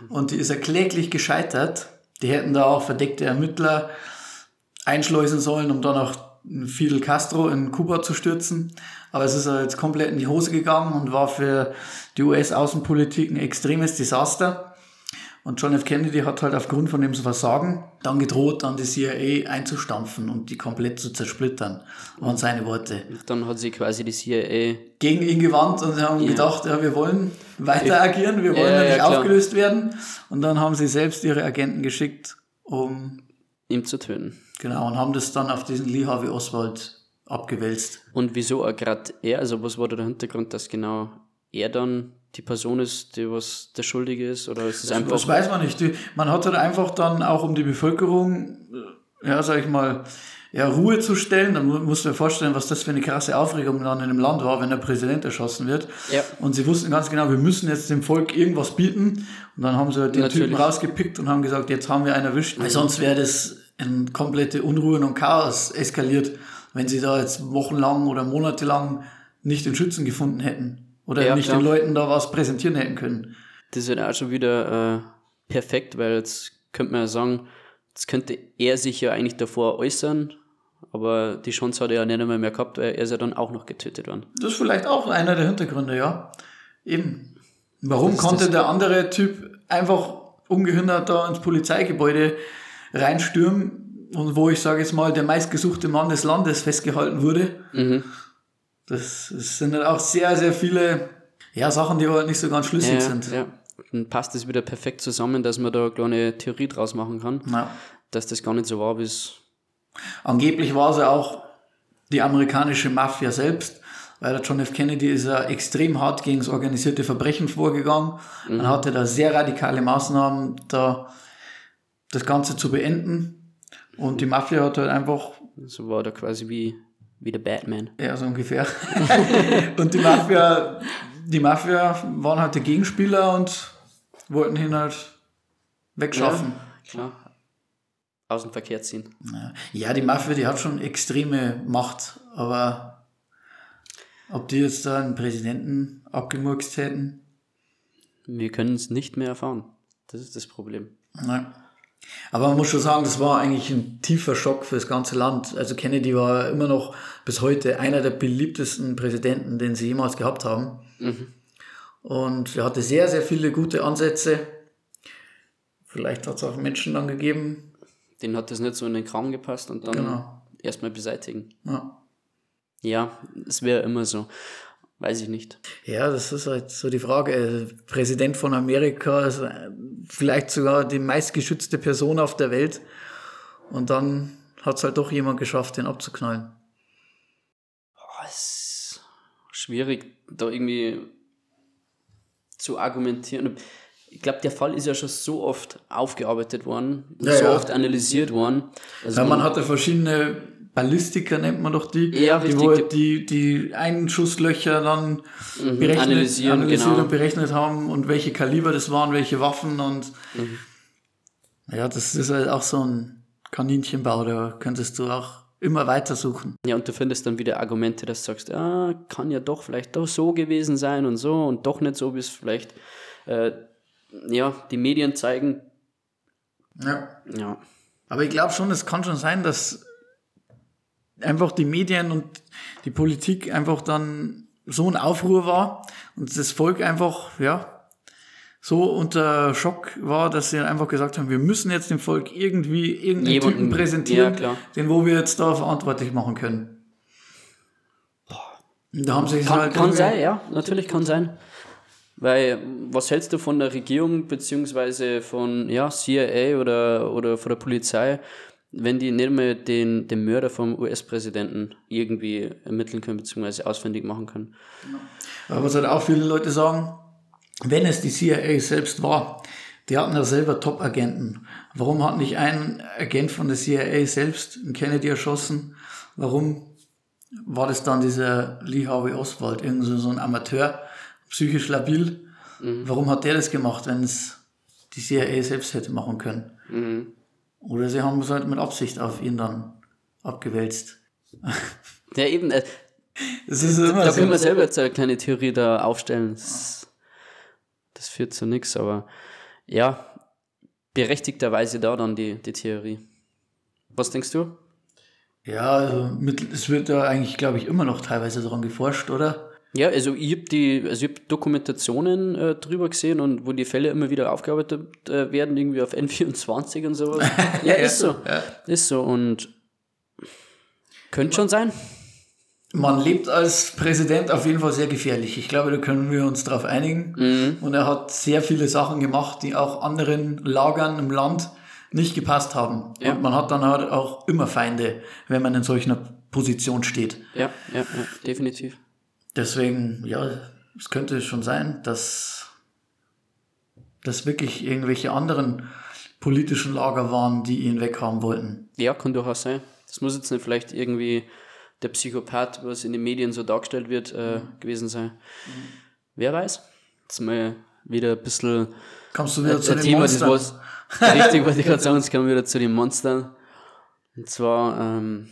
Und die ist ja kläglich gescheitert. Die hätten da auch verdeckte Ermittler einschleusen sollen, um dann auch Fidel Castro in Kuba zu stürzen. Aber es ist ja jetzt komplett in die Hose gegangen und war für die US-Außenpolitik ein extremes Desaster. Und John F. Kennedy hat halt aufgrund von dem Versagen dann gedroht, dann die CIA einzustampfen und die komplett zu zersplittern, waren seine Worte. Dann hat sie quasi die CIA Gegen ihn gewandt und sie haben Ja. gedacht, ja, wir wollen weiter agieren, wir wollen ja, ja, nicht klar. aufgelöst werden. Und dann haben sie selbst ihre Agenten geschickt, um, ihm zu töten. genau, und haben das dann auf diesen Lee Harvey Oswald abgewälzt. Und wieso gerade er? Also was war da der Hintergrund, dass genau er dann die Person ist, die was der Schuldige ist? Oder ist es Das einfach... weiß man nicht. Man hat halt einfach dann auch um die Bevölkerung, äh, ja, sag ich mal, ja, Ruhe zu stellen. Dann mu- musst du dir vorstellen, was das für eine krasse Aufregung dann in dem Land war, wenn der Präsident erschossen wird. Ja. Und sie wussten ganz genau, wir müssen jetzt dem Volk irgendwas bieten. Und dann haben sie halt den Natürlich. Typen rausgepickt und haben gesagt, jetzt haben wir einen erwischt. Weil sonst wäre das in komplette Unruhen und Chaos eskaliert, wenn sie da jetzt wochenlang oder monatelang nicht den Schützen gefunden hätten. Oder Ja, nicht klar. den Leuten da was präsentieren hätten können. Das ist ja auch schon wieder äh, perfekt, weil jetzt könnte man ja sagen, jetzt könnte er sich ja eigentlich davor äußern, aber die Chance hat er ja nicht einmal mehr gehabt, weil er ist ja dann auch noch getötet worden. Das ist vielleicht auch einer der Hintergründe, ja. Eben. Warum konnte der andere Typ einfach ungehindert da ins Polizeigebäude reinstürmen und wo ich sage jetzt mal der meistgesuchte Mann des Landes festgehalten wurde? Mhm. Das, das sind halt auch sehr, sehr viele ja, Sachen, die halt nicht so ganz schlüssig Ja, sind. ja. Dann passt es wieder perfekt zusammen, dass man da eine kleine Theorie draus machen kann, Ja. dass das gar nicht so war, wie es Angeblich war es ja auch die amerikanische Mafia selbst, weil der John F. Kennedy ist ja extrem hart gegen das organisierte Verbrechen vorgegangen. Man hatte da sehr radikale Maßnahmen, da das Ganze zu beenden. Und die Mafia hat halt einfach, so war da quasi wie, wie der Batman. ja, so ungefähr. und die Mafia, die Mafia waren halt der Gegenspieler und wollten ihn halt wegschaffen. Klar. Aus dem Verkehr ziehen. Ja. Ja, die Mafia, die hat schon extreme Macht, aber ob die jetzt da einen Präsidenten abgemurkst hätten, Wir können es nicht mehr erfahren. Das ist das Problem. nein. Aber man muss schon sagen, das war eigentlich ein tiefer Schock für das ganze Land. Also Kennedy war immer noch bis heute einer der beliebtesten Präsidenten, den sie jemals gehabt haben. Und er hatte sehr, sehr viele gute Ansätze. Vielleicht hat es auch Menschen dann gegeben. Den hat das nicht so in den Kram gepasst und dann Genau. erstmal beseitigen. Ja. Ja, es wäre immer so. Weiß ich nicht. Ja, das ist halt so die Frage. Äh, Präsident von Amerika ist äh, vielleicht sogar die meistgeschützte Person auf der Welt. Und dann hat es halt doch jemand geschafft, den abzuknallen. Es ist schwierig, da irgendwie zu argumentieren. Ich glaube, der Fall ist ja schon so oft aufgearbeitet worden, Ja, so ja. oft analysiert worden. Also Ja, man hatte verschiedene Ballistiker, nennt man doch die, Ja, die, wo die, die Einschusslöcher dann berechnet, Mhm, analysieren, analysiert genau. und berechnet haben und welche Kaliber das waren, welche Waffen und Mhm. ja, das ist halt auch so ein Kaninchenbau, da könntest du auch immer weiter suchen. Ja, und du findest dann wieder Argumente, dass du sagst, ah, kann ja doch vielleicht doch so gewesen sein und so und doch nicht so, wie es vielleicht äh, ja, die Medien zeigen. Ja. Ja, Aber ich glaube schon, es kann schon sein, dass einfach die Medien und die Politik einfach dann so ein Aufruhr war und das Volk einfach, ja, so unter Schock war, dass sie einfach gesagt haben, wir müssen jetzt dem Volk irgendwie irgendeinen Jemanden- Typen präsentieren, ja, klar. den wo wir jetzt da verantwortlich machen können. Da haben sie kann, halt kann sein, ja, natürlich kann sein. Weil, was hältst du von der Regierung, beziehungsweise von ja, CIA oder, oder von der Polizei, wenn die nicht mehr den, den Mörder vom US-Präsidenten irgendwie ermitteln können, beziehungsweise ausfindig machen können? Aber was halt auch viele Leute sagen, wenn es die CIA selbst war, die hatten ja selber Top-Agenten. Warum hat nicht ein Agent von der CIA selbst einen Kennedy erschossen? Warum war das dann dieser Lee Harvey Oswald, irgend so ein Amateur, psychisch labil? Warum hat der das gemacht, wenn es die CIA selbst hätte machen können? Oder sie haben es halt mit Absicht auf ihn dann abgewälzt. Ja, eben, äh, Das ist immer da so. können wir selber jetzt eine kleine Theorie da aufstellen. Das, das führt zu nichts, aber ja, berechtigterweise da dann die, die Theorie. Was denkst du? Ja, also mit, es wird ja eigentlich, glaube ich, immer noch teilweise daran geforscht, oder? Ja, also ich habe die, also ich hab Dokumentationen äh, drüber gesehen und wo die Fälle immer wieder aufgearbeitet äh, werden, irgendwie auf N24 und sowas. ja, ist so. Ja. Ist so und könnte schon sein. Man lebt als Präsident auf jeden Fall sehr gefährlich. Ich glaube, da können wir uns darauf einigen. Mhm. Und er hat sehr viele Sachen gemacht, die auch anderen Lagern im Land nicht gepasst haben. Ja. Und man hat dann halt auch immer Feinde, wenn man in solch einer Position steht. Ja, ja, ja, definitiv. Deswegen, ja, es könnte schon sein, dass das wirklich irgendwelche anderen politischen Lager waren, die ihn weghaben wollten. Ja, kann durchaus sein. Das muss jetzt nicht vielleicht irgendwie der Psychopath, was in den Medien so dargestellt wird, äh, gewesen sein. Wer weiß? Jetzt mal wieder ein bisschen Kommst du wieder zu ein den Thema, das Monstern? was richtig wollte ich gerade sagen, jetzt kommen wir wieder zu den Monstern. Und zwar ähm,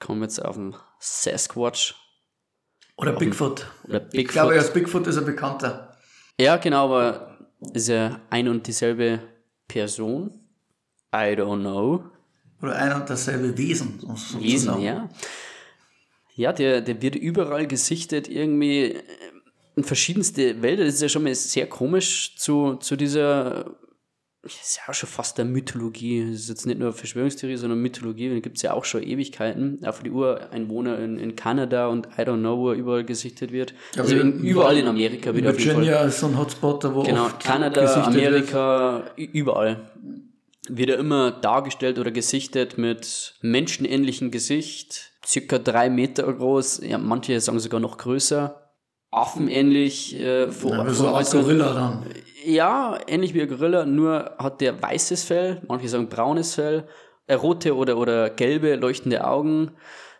kommen wir jetzt auf den Sasquatch Oder Bigfoot. oder Ich Bigfoot. glaube, als Bigfoot ist er bekannter. Ja, genau, aber ist ja ein und dieselbe Person? I don't know. Oder ein und dasselbe Wesen. sozusagen. Wesen, ja. Ja, der, der wird überall gesichtet, irgendwie äh, in verschiedenste Wälder. Das ist ja schon mal sehr komisch zu, zu dieser, ist ja auch schon fast der Mythologie. Das ist jetzt nicht nur Verschwörungstheorie, sondern Mythologie. Da gibt es ja auch schon Ewigkeiten. Auch für die Ureinwohner in, in Kanada und I don't know, wo er überall gesichtet wird. also wir- in, überall in Amerika wieder. Virginia ist so ein Hotspot, da wo Genau, Kanada, wird. Amerika, ü- überall. Wird er immer dargestellt oder gesichtet mit menschenähnlichem Gesicht, circa drei Meter groß, ja, manche sagen sogar noch größer, affenähnlich äh, vor, Ja, so als. Gorilla dann. Ja, ähnlich wie ein Gorilla, nur hat der weißes Fell, manche sagen braunes Fell, äh, rote oder, oder gelbe leuchtende Augen.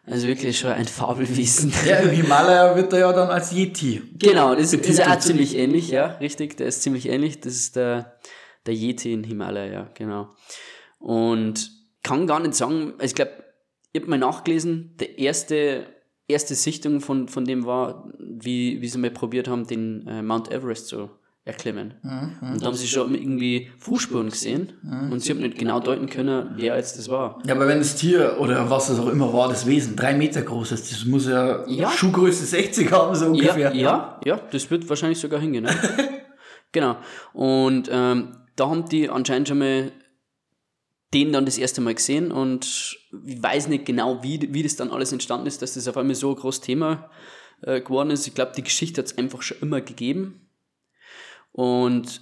Also wirklich schon ein Fabelwesen. Ja, im Himalaya wird er ja dann als Yeti. Genau, das ist, ist auch ziemlich ähnlich, ja, richtig, der ist ziemlich ähnlich. Das ist der, der Yeti in Himalaya, genau. Und kann gar nicht sagen, also ich glaube, ich habe mal nachgelesen, der erste, erste Sichtung von, von dem war, wie, wie sie mal probiert haben, den äh, Mount Everest zu erklimmen. Und da haben sie schon irgendwie Fußspuren gesehen und sie haben nicht genau deuten können, wer jetzt das war. Ja, aber wenn das Tier oder was es auch immer war, das Wesen, drei Meter groß ist, das muss ja, Ja. Schuhgröße 60 haben, so ungefähr. Ja, ja, ja, das wird wahrscheinlich sogar hingehen. Ne? genau. Und ähm, da haben die anscheinend schon mal den dann das erste Mal gesehen und ich weiß nicht genau, wie, wie das dann alles entstanden ist, dass das auf einmal so ein großes Thema äh, geworden ist. Ich glaube, die Geschichte hat es einfach schon immer gegeben. Und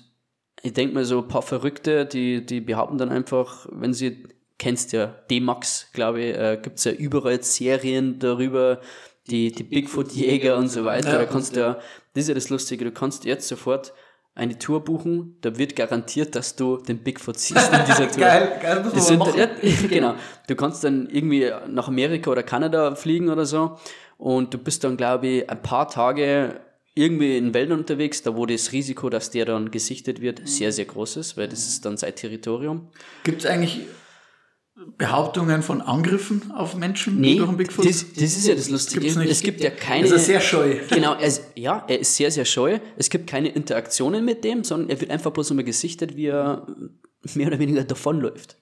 ich denke mal, so ein paar Verrückte, die, die behaupten dann einfach, wenn sie, kennst ja D-Max, glaube ich, äh, gibt es ja überall Serien darüber, die, die Bigfoot-Jäger und so weiter. Ja. Da kannst du ja, das ist ja das Lustige, du kannst jetzt sofort eine Tour buchen, da wird garantiert, dass du den Bigfoot siehst in dieser Tour. Geil, geil, muss man Das mal sind, machen. ja, genau. Du kannst dann irgendwie nach Amerika oder Kanada fliegen oder so und du bist dann, glaube ich, ein paar Tage irgendwie in Wäldern unterwegs, da wo das Risiko, dass der dann gesichtet wird, sehr, sehr groß ist, weil das ist dann sein Territorium. Gibt es eigentlich Behauptungen von Angriffen auf Menschen Nee, durch einen Bigfoot? das, das ist ja das Lustige. Es gibt ja keine... ist er sehr scheu. Genau, er ist, ja, er ist sehr, sehr scheu. Es gibt keine Interaktionen mit dem, sondern er wird einfach bloß immer gesichtet, wie er mehr oder weniger davonläuft.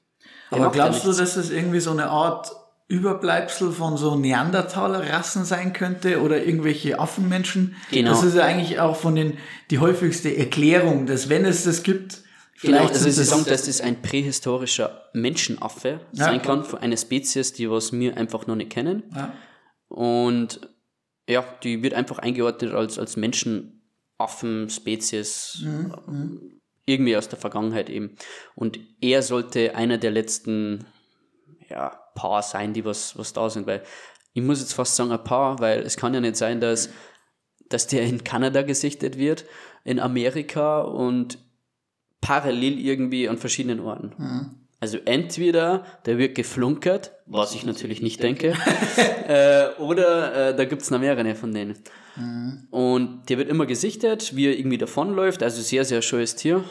Er Aber glaubst du, dass das irgendwie so eine Art Überbleibsel von so Neandertaler-Rassen sein könnte oder irgendwelche Affenmenschen? Genau. Das ist ja eigentlich auch von den, die häufigste Erklärung, dass wenn es das gibt, Genau, vielleicht also sind sie das- sagen, dass das ein prähistorischer Menschenaffe Ja. sein kann, von einer Spezies, die was wir einfach noch nicht kennen. Ja. Und ja, die wird einfach eingeordnet als, als Menschenaffen-Spezies. Irgendwie aus der Vergangenheit eben. Und er sollte einer der letzten ja, Paar sein, die was, was da sind. Weil ich muss jetzt fast sagen, ein Paar, weil es kann ja nicht sein, dass, dass der in Kanada gesichtet wird, in Amerika und parallel irgendwie an verschiedenen Orten. Also entweder der wird geflunkert, was ich natürlich nicht denke, äh, oder äh, da gibt es noch mehrere von denen. Und der wird immer gesichtet, wie er irgendwie davonläuft, also sehr, sehr scheues Tier,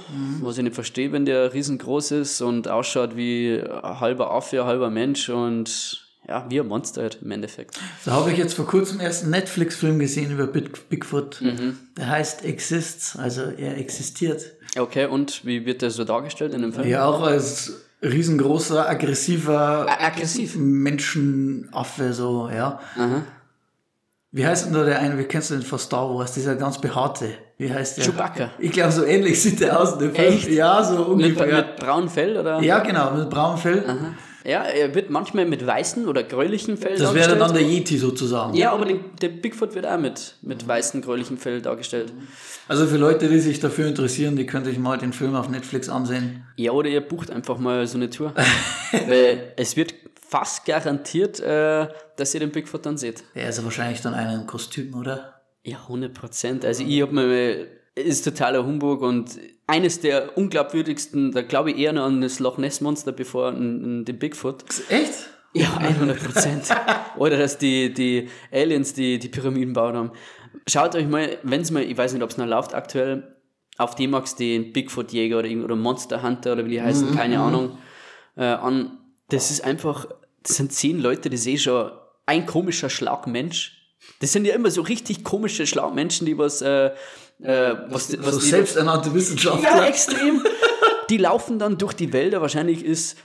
was ich nicht verstehe, wenn der riesengroß ist und ausschaut wie ein halber Affe, ein halber Mensch und ja, wie ein Monster halt im Endeffekt. Da habe ich jetzt vor kurzem erst einen Netflix-Film gesehen über Big, Bigfoot. Mhm. Der heißt Exists, also er existiert. Okay, und wie wird der so dargestellt in dem Film? Ja, auch als riesengroßer, aggressiver aggressiv. Menschenaffe, so, ja. Aha. Wie heißt denn da der eine, wie kennst du den von Star Wars, dieser ganz behaarte? Wie heißt der? Chewbacca. Ich glaube, so ähnlich sieht der aus in dem Film. Echt? Ja, so Mit, ungefähr. mit braunem Fell, oder? ja, genau, mit braunem Fell. Ja, er wird manchmal mit weißen oder gräulichen Fell Das wäre dargestellt. dann der Yeti sozusagen. Ja, aber den, der Bigfoot wird auch mit, mit weißen, gräulichen Fell dargestellt. Also für Leute, die sich dafür interessieren, die können sich mal den Film auf Netflix ansehen. Ja, oder ihr bucht einfach mal so eine Tour. Weil es wird fast garantiert, äh, dass ihr den Bigfoot dann seht. Der ist wahrscheinlich dann einer im Kostüm, oder? Ja, 100 Prozent. Also ich hab mir, ist totaler Humbug und eines der unglaubwürdigsten, da glaube ich eher noch an das Loch Ness Monster bevor an, den Bigfoot. Echt? Ja, 100 Prozent. Oder dass die, die Aliens die, die Pyramiden bauen haben. Schaut euch mal, wenn es mal, ich weiß nicht, ob es noch läuft aktuell, auf D-Max den Bigfoot-Jäger oder, oder Monster Hunter oder wie die heißen, keine Ahnung, äh, an. Das ist einfach, das sind zehn Leute, das ist eh schon ein komischer Schlagmensch. Das sind ja immer so richtig komische Schlagmenschen, die was, äh, äh, was, was so die, selbsternannte Wissenschaftler. ja, extrem. Die laufen dann durch die Wälder. Wahrscheinlich ist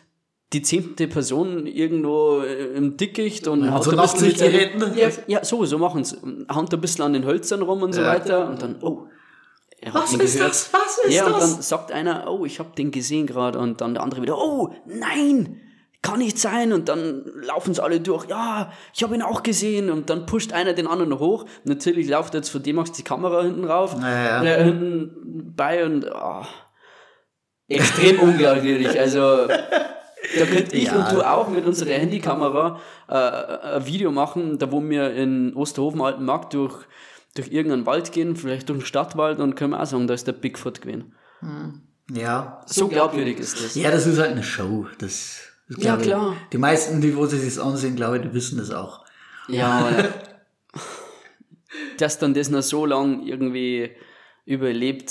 die zehnte Person irgendwo äh, im Dickicht und Ja, so ein bisschen mit seinen- Ja, ja, so, so machen. Hauen da ein bisschen an den Hölzern rum und so Ja. weiter. Und dann, oh, er Was ist gehört. das? Was ist ja, und das? dann sagt einer, oh, ich habe den gesehen gerade. Und dann der andere wieder, oh, nein, kann nicht sein. Und dann laufen sie alle durch, ja, ich habe ihn auch gesehen. Und dann pusht einer den anderen noch hoch. Natürlich läuft jetzt von dem aus die Kamera hinten rauf. Ja, ja. Äh, hinten bei und ah, extrem unglaubwürdig. Also da könnte ich Ja. und du auch mit unserer Handykamera äh, ein Video machen, da wo wir in Osterhofen Alten Markt durch, durch irgendeinen Wald gehen, vielleicht durch den Stadtwald und können wir auch sagen, da ist der Bigfoot gewesen. Ja. So glaubwürdig ist das. Ja, das ist halt eine Show. Das, das Ja, ich- klar. Die meisten, die wo sie sich ansehen, glaube ich, die wissen das auch. Ja, aber dass dann das noch so lang irgendwie überlebt.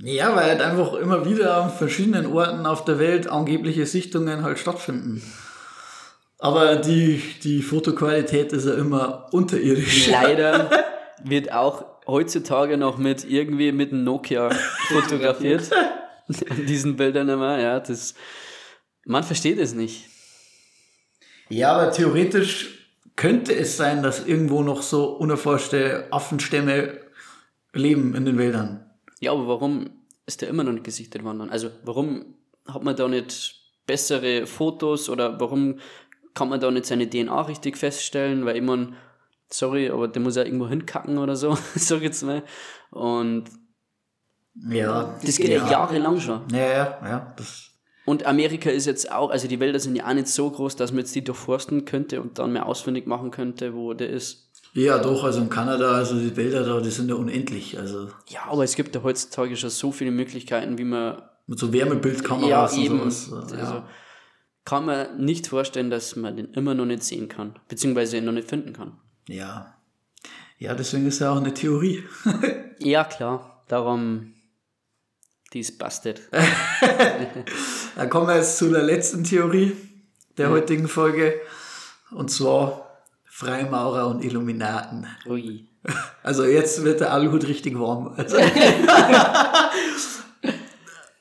Ja, weil halt einfach immer wieder an verschiedenen Orten auf der Welt angebliche Sichtungen halt stattfinden. Aber die, die Fotoqualität ist ja immer unterirdisch. Leider wird auch heutzutage noch mit irgendwie mit einem Nokia fotografiert. In diesen Bildern immer, ja, das, man versteht es nicht. Ja, aber theoretisch könnte es sein, dass irgendwo noch so unerforschte Affenstämme leben in den Wäldern. Ja, aber warum ist der immer noch nicht gesichtet worden? Also, warum hat man da nicht bessere Fotos oder warum kann man da nicht seine DNA richtig feststellen? Weil mein, sorry, aber der muss ja irgendwo hinkacken oder so, sag jetzt mal. Und Ja. das geht ja, jahrelang schon. Ja, ja, ja. Das, Und Amerika ist jetzt auch, also die Wälder sind ja auch nicht so groß, dass man jetzt die durchforsten könnte und dann mehr ausfindig machen könnte, wo der ist. ja, doch, also in Kanada, also die Wälder da, die sind ja unendlich. Also Ja, aber es gibt ja heutzutage schon so viele Möglichkeiten, wie man mit so Wärmebildkameras ja, eben, und sowas. Ja. also kann man nicht vorstellen, dass man den immer noch nicht sehen kann, beziehungsweise ihn noch nicht finden kann. ja. Ja, deswegen ist ja auch eine Theorie. Ja, klar, darum, die ist busted. Dann kommen wir jetzt zu der letzten Theorie der heutigen Folge. Und zwar Freimaurer und Illuminaten. Ui. Also jetzt wird der Aluhut richtig warm. Also,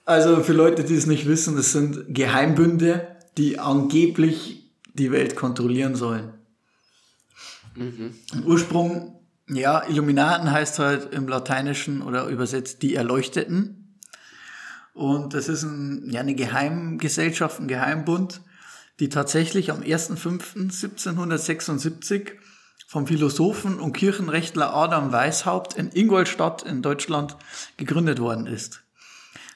also für Leute, die es nicht wissen, das sind Geheimbünde, die angeblich die Welt kontrollieren sollen. Im Ursprung, ja, Illuminaten heißt halt im Lateinischen oder übersetzt die Erleuchteten. Und das ist ein, ja, eine Geheimgesellschaft, ein Geheimbund, die tatsächlich am 1.5.1776 vom Philosophen und Kirchenrechtler Adam Weishaupt in Ingolstadt in Deutschland gegründet worden ist.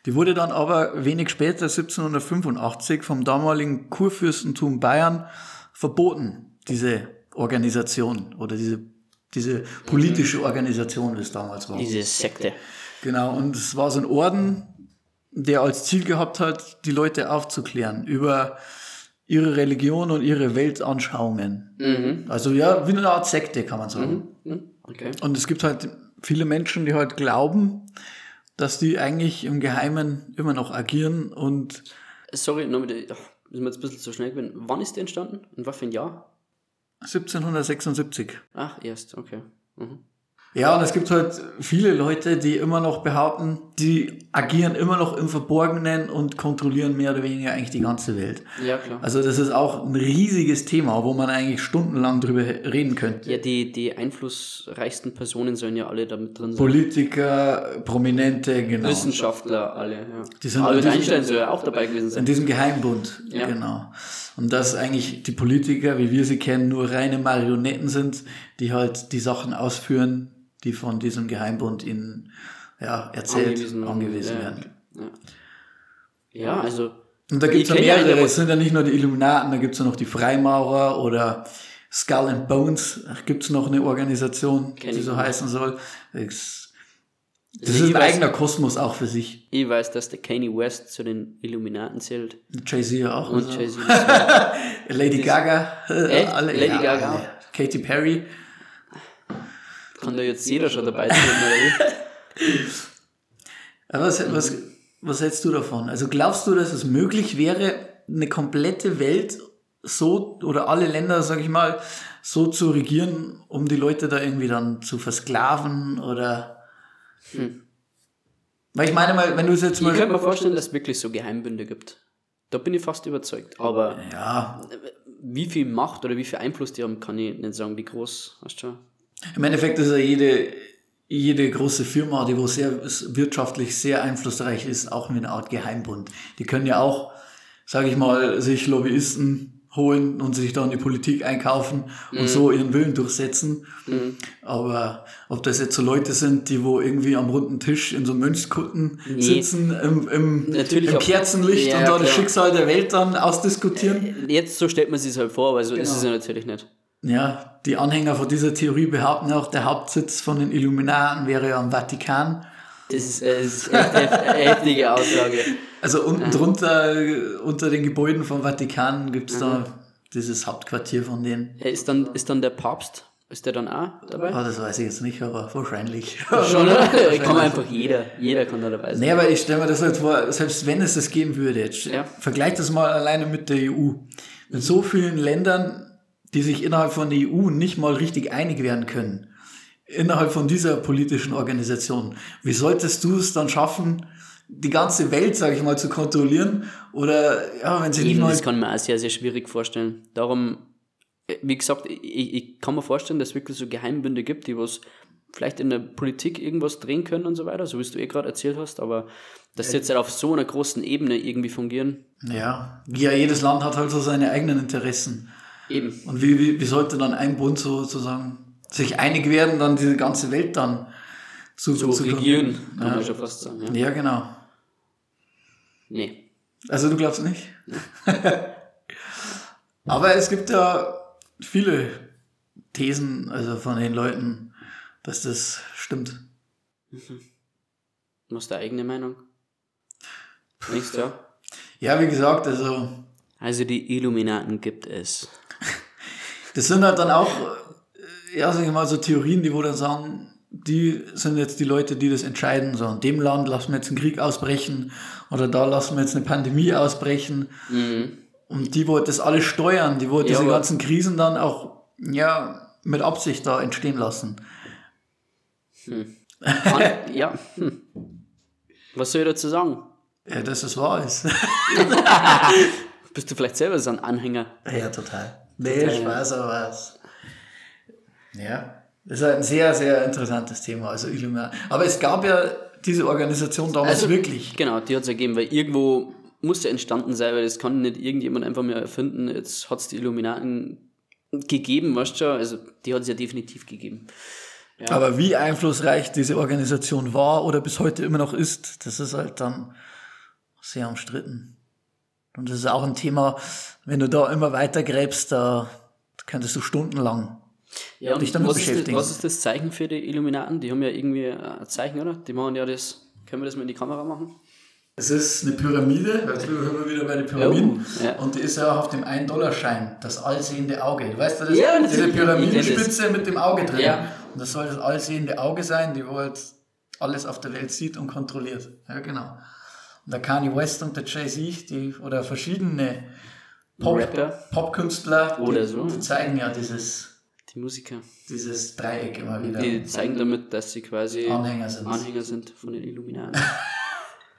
Die wurde dann aber wenig später, 1785, vom damaligen Kurfürstentum Bayern verboten, diese Organisation oder diese, diese politische Organisation, wie es damals war. Diese Sekte. Genau, und es war so ein Orden, der als Ziel gehabt hat, die Leute aufzuklären über ihre Religion und ihre Weltanschauungen. Also ja, wie eine Art Sekte, kann man sagen. Hm, Okay. Und es gibt halt viele Menschen, die halt glauben, dass die eigentlich im Geheimen immer noch agieren und Sorry, noch mit, ach, müssen wir jetzt ein bisschen zu schnell gewesen. Wann ist der entstanden? Und was für ein Jahr? 1776. Ach, erst, okay. Mhm. Ja, und es gibt halt viele Leute, die immer noch behaupten, die agieren immer noch im Verborgenen und kontrollieren mehr oder weniger eigentlich die ganze Welt. Ja, klar. Also das ist auch ein riesiges Thema, wo man eigentlich stundenlang drüber reden könnte. Ja, die, die einflussreichsten Personen sollen ja alle damit drin sein. Politiker, Prominente, genau. Wissenschaftler, alle, ja. Die sind Albert in Einstein soll ja auch dabei gewesen In sein. diesem Geheimbund, Ja. genau. Und dass eigentlich die Politiker, wie wir sie kennen, nur reine Marionetten sind, die halt die Sachen ausführen, die von diesem Geheimbund ihnen ja, erzählt, Angewiesen angewiesen, werden. werden. Ja, also. Und da gibt's ja Ich kenn ja mehrere, es sind ja nicht nur die Illuminaten, da gibt's ja noch die Freimaurer oder Skull and Bones, da gibt's noch eine Organisation, Kenn die so nicht. heißen soll. Das, das Also ist ein weiß- eigener Kosmos auch für sich. Ich weiß, dass der Kanye West zu den Illuminaten zählt. Jay-Z ja auch. Und so. Jay-Z. Lady Gaga. äh, Echt? Lady Gaga alle. Katy Perry. Kann da jetzt jeder schon dabei sein, was, was, was hältst du davon? Also glaubst du, dass es möglich wäre, eine komplette Welt so oder alle Länder, sag ich mal, so zu regieren, um die Leute da irgendwie dann zu versklaven oder? Weil ich meine mal, wenn du es jetzt Ich könnte mal. mir vorstellen, dass es wirklich so Geheimbünde gibt. Da bin ich fast überzeugt. Aber Ja, wie viel Macht oder wie viel Einfluss die haben, kann ich nicht sagen. Wie groß, weißt du schon? im Endeffekt ist ja jede, jede große Firma, die wo sehr wirtschaftlich sehr einflussreich ist, auch eine Art Geheimbund. Die können ja auch, sage ich mal, sich Lobbyisten holen und sich dann die Politik einkaufen und so ihren Willen durchsetzen. Aber ob das jetzt so Leute sind, die wo irgendwie am runden Tisch in so Mönchskutten Nee. sitzen, im, im, im Kerzenlicht Ja, und da das klar. Schicksal der Welt dann ausdiskutieren. Jetzt so stellt man sich halt vor, aber so ist Genau. es ja natürlich nicht. Ja, die Anhänger von dieser Theorie behaupten auch, der Hauptsitz von den Illuminaten wäre ja am Vatikan. Das ist, äh, das ist echt eine heftige Aussage. Also unten drunter, äh, unter den Gebäuden vom Vatikan gibt's da dieses Hauptquartier von denen. Ist dann, ist dann der Papst, ist der dann auch dabei? Ah, das weiß ich jetzt nicht, aber wahrscheinlich. Schon, oder? kann einfach jeder. Jeder kann da dabei sein. Nee, aber ich stelle mir das halt vor, selbst wenn es das geben würde, jetzt Ja. vergleich das mal alleine mit der EU. Mit so vielen Ländern, die sich innerhalb von der EU nicht mal richtig einig werden können, innerhalb von dieser politischen Organisation, wie solltest du es dann schaffen, die ganze Welt, sage ich mal, zu kontrollieren? Oder ja, wenn sie nicht mal das kann man auch sehr, sehr schwierig vorstellen. Darum, äh, wie gesagt, ich, ich kann mir vorstellen, dass es wirklich so Geheimbünde gibt, die was vielleicht in der Politik irgendwas drehen können und so weiter, so wie es du eh gerade erzählt hast, aber dass sie jetzt halt auf so einer großen Ebene irgendwie fungieren. Ja, ja, jedes Land hat halt so seine eigenen Interessen. Eben. Und wie, wie, wie sollte dann ein Bund sozusagen sich einig werden, dann diese ganze Welt dann zu, So zu regieren, kann Ja. man schon fast sagen. Ja. Ja, genau. Nee. Also du glaubst nicht? Aber es gibt ja viele Thesen, also von den Leuten, dass das stimmt. Du hast deine eigene Meinung? Nichts, ja? Ja, wie gesagt, also Also die Illuminaten gibt es. Das sind halt dann auch, äh, ja, sag ich mal, so Theorien, die wo dann sagen, die sind jetzt die Leute, die das entscheiden. So, in dem Land lassen wir jetzt einen Krieg ausbrechen oder da lassen wir jetzt eine Pandemie ausbrechen. Mhm. Und die wollte das alles steuern, die wollte Ja, diese ganzen Krisen dann auch, ja, mit Absicht da entstehen lassen. An, ja. Hm. Was soll ich dazu sagen? Ja, dass es wahr ist. Bist du vielleicht selber so ein Anhänger? ja, total. Nee, Total, Spaß, aber was. Ja, das ist halt ein sehr, sehr interessantes Thema, also Illuminati. Aber es gab ja diese Organisation damals Also- wirklich. Genau, die hat es ergeben, weil irgendwo muss ja entstanden sein, weil das kann nicht irgendjemand einfach mehr erfinden. Jetzt hat es die Illuminaten gegeben, weißt du schon? Also die hat es ja definitiv gegeben. Ja. Aber wie einflussreich diese Organisation war oder bis heute immer noch ist, das ist halt dann sehr umstritten. Und das ist auch ein Thema, wenn du da immer weiter gräbst, da könntest du stundenlang Ja, und dich damit was ist, das, beschäftigen. was ist das Zeichen für die Illuminaten? Die haben ja irgendwie ein Zeichen, oder? Die machen ja das. Können wir das mal in die Kamera machen? Es ist eine Pyramide, jetzt sind wir wieder bei den Pyramiden. Oh, ja. Und die ist ja auch auf dem 1-Dollar-Schein, das allsehende Auge. Du weißt ja, das Ja, diese. Pyramidenspitze mit dem Auge drin. Ja. Und das soll das allsehende Auge sein, die wo halt alles auf der Welt sieht und kontrolliert. Ja, genau. Der Kanye West und der Jay-Z, die, oder verschiedene Pop, Rapper. Popkünstler, Oder die, so. die zeigen ja dieses, Die Musiker. Dieses Dreieck immer wieder. Die zeigen damit, dass sie quasi Anhänger sind. Anhänger sind von den Illuminaten.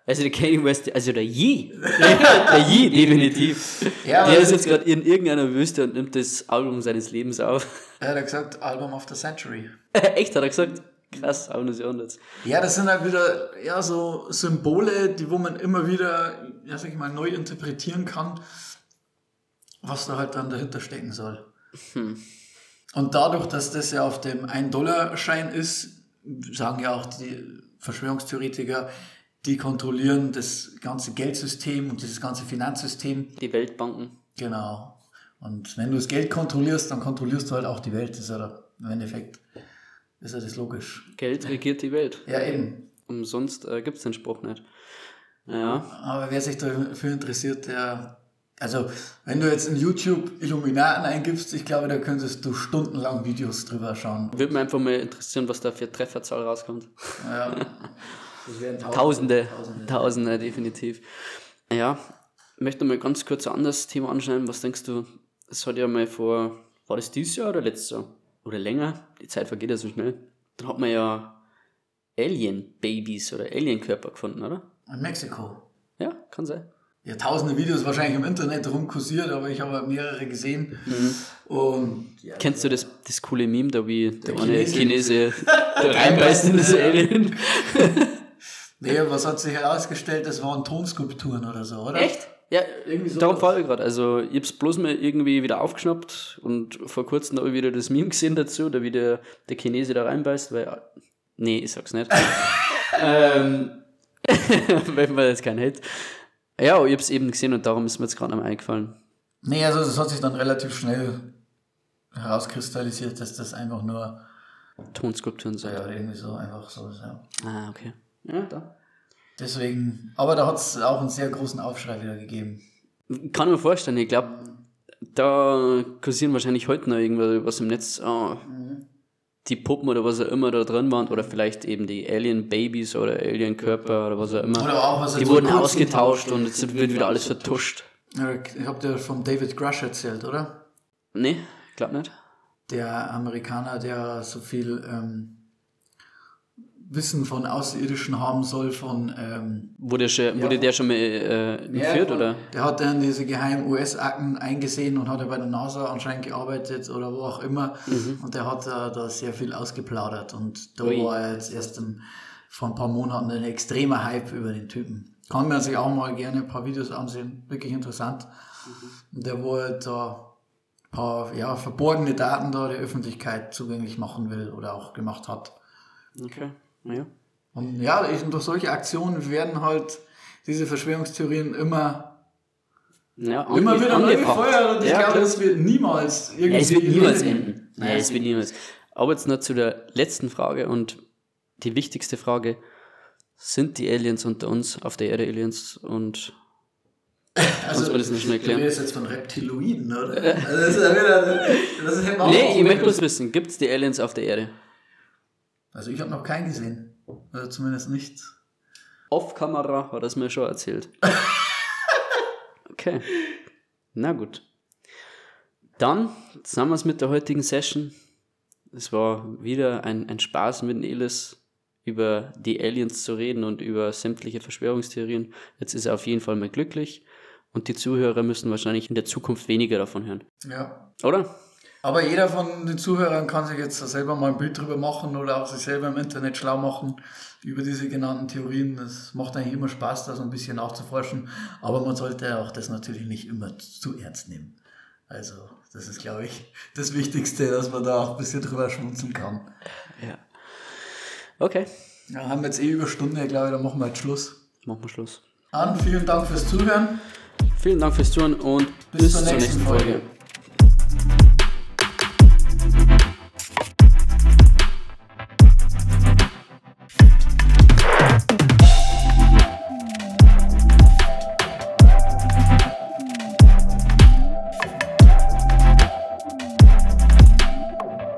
Also der Kanye West, also der Yee, der Yee definitiv. Ja, der ist jetzt gerade in irgendeiner Wüste und nimmt das Album seines Lebens auf. Er hat gesagt, Album of the Century. Echt, hat er gesagt? Krass, Album des Jahrhunderts. Ja, das sind halt wieder ja, so Symbole, die wo man immer wieder, ja, sag ich mal, neu interpretieren kann, was da halt dann dahinter stecken soll. Und dadurch, dass das ja auf dem 1-Dollar-Schein ist, sagen ja auch die Verschwörungstheoretiker, die kontrollieren das ganze Geldsystem und dieses ganze Finanzsystem. Die Weltbanken. Genau. Und wenn du das Geld kontrollierst, dann kontrollierst du halt auch die Welt. Das ist ja der- im Endeffekt, ist ja das logisch. Geld regiert die Welt. Ja, eben. Umsonst äh, gibt es den Spruch nicht. Ja, Aber wer sich dafür interessiert, der. Also, wenn du jetzt in YouTube Illuminaten eingibst, ich glaube, da könntest du stundenlang Videos drüber schauen. würde mich einfach mal interessieren, was da für Trefferzahl rauskommt. Ja. Das wären Tausende, Tausende. Tausende, definitiv. Ja, ich möchte mal ganz kurz ein anderes Thema anschneiden. Was denkst du, es hat ja mal vor, war das dieses Jahr oder letztes Jahr? Oder länger? Die Zeit vergeht ja so schnell. Da hat man ja Alien-Babys oder Alien-Körper gefunden, oder? In Mexiko. Ja, kann sein. Ja, tausende Videos wahrscheinlich im Internet rumkursiert, aber ich habe mehrere gesehen. Und ja, Kennst du das, das coole Meme, da wie der, eine Chinese. Chinese da reinbeißt in das Alien? nee, was hat sich herausgestellt? Das waren Tonskulpturen oder so, oder? Echt? Ja, Irgendwie so. darum fahre ich gerade. Also, ich hab's bloß mal irgendwie wieder aufgeschnappt und vor kurzem habe ich wieder das Meme gesehen dazu, da wie der, der Chinese da reinbeißt, weil. Nee, ich sag's nicht. ähm, weil man jetzt kein Hate. Ja, ich hab's eben gesehen und darum ist mir jetzt gerade noch mal eingefallen. Nee, also das hat sich dann relativ schnell herauskristallisiert, dass das einfach nur, Tonskulpturen sind. ja, irgendwie so einfach so ist, ja. Ah, okay. Ja, da. Deswegen, aber da hat es auch einen sehr großen Aufschrei wieder gegeben. Kann ich mir vorstellen, ich glaube, da kursieren wahrscheinlich heute noch irgendwas im Netz. ah, Die Puppen oder was auch immer da drin waren, oder vielleicht eben die Alien-Babys oder Alien-Körper oder was auch immer. Oder auch, was die wurden ausgetauscht und jetzt wird wieder alles vertuscht. Ich habe dir von David Grush erzählt, oder? Nee, ich glaube nicht. Der Amerikaner, der so viel ähm, Wissen von Außerirdischen haben soll, von ähm, Wurde, schon, wurde der schon mal äh, entführt, oder? Der hat dann diese geheimen US-Akten eingesehen und hat ja bei der NASA anscheinend gearbeitet oder wo auch immer. Und der hat da, da sehr viel ausgeplaudert. Und da Ui. war er jetzt erst im, vor ein paar Monaten ein extremer Hype über den Typen. Kann man sich auch mal gerne ein paar Videos ansehen. Wirklich interessant. Und der wo halt da ein paar ja, verborgene Daten da der Öffentlichkeit zugänglich machen will oder auch gemacht hat. Okay, ja. Und ja, ich- durch solche Aktionen werden halt diese Verschwörungstheorien immer, ja immer wieder neu gefeuert und ich Ja, glaube, klar. das wird niemals irgendwie. Ja, es wird niemals enden. enden. Nein, es wird niemals. Aber jetzt noch zu der letzten Frage und die wichtigste Frage. Sind die Aliens unter uns, auf der Erde Aliens und Also, das nicht schnell erklären? Du redest jetzt von Reptiloiden, oder? Also das ist ja wieder, das ist ja Nee, ich möchte bloß wissen, gibt es die Aliens auf der Erde? Also ich habe noch keinen gesehen. Oder zumindest nicht. Off-Kamera hat er es mir schon erzählt. Okay. Na gut. Dann sind wir es mit der heutigen Session. Es war wieder ein, ein Spaß mit Nelis über die Aliens zu reden und über sämtliche Verschwörungstheorien. Jetzt ist er auf jeden Fall mal glücklich und die Zuhörer müssen wahrscheinlich in der Zukunft weniger davon hören. Ja. Oder? Aber jeder von den Zuhörern kann sich jetzt selber mal ein Bild drüber machen oder auch sich selber im Internet schlau machen über diese genannten Theorien. Das macht eigentlich immer Spaß, da so ein bisschen nachzuforschen. Aber man sollte auch das natürlich nicht immer zu ernst nehmen. Also, das ist, glaube ich, das Wichtigste, dass man da auch ein bisschen drüber schmunzeln kann. Ja. Okay, Ja, haben wir jetzt eh über Stunde, glaube ich, dann machen wir jetzt Schluss. machen wir Schluss. An, vielen Dank fürs Zuhören. Vielen Dank fürs Zuhören und bis, zur nächsten, Folge.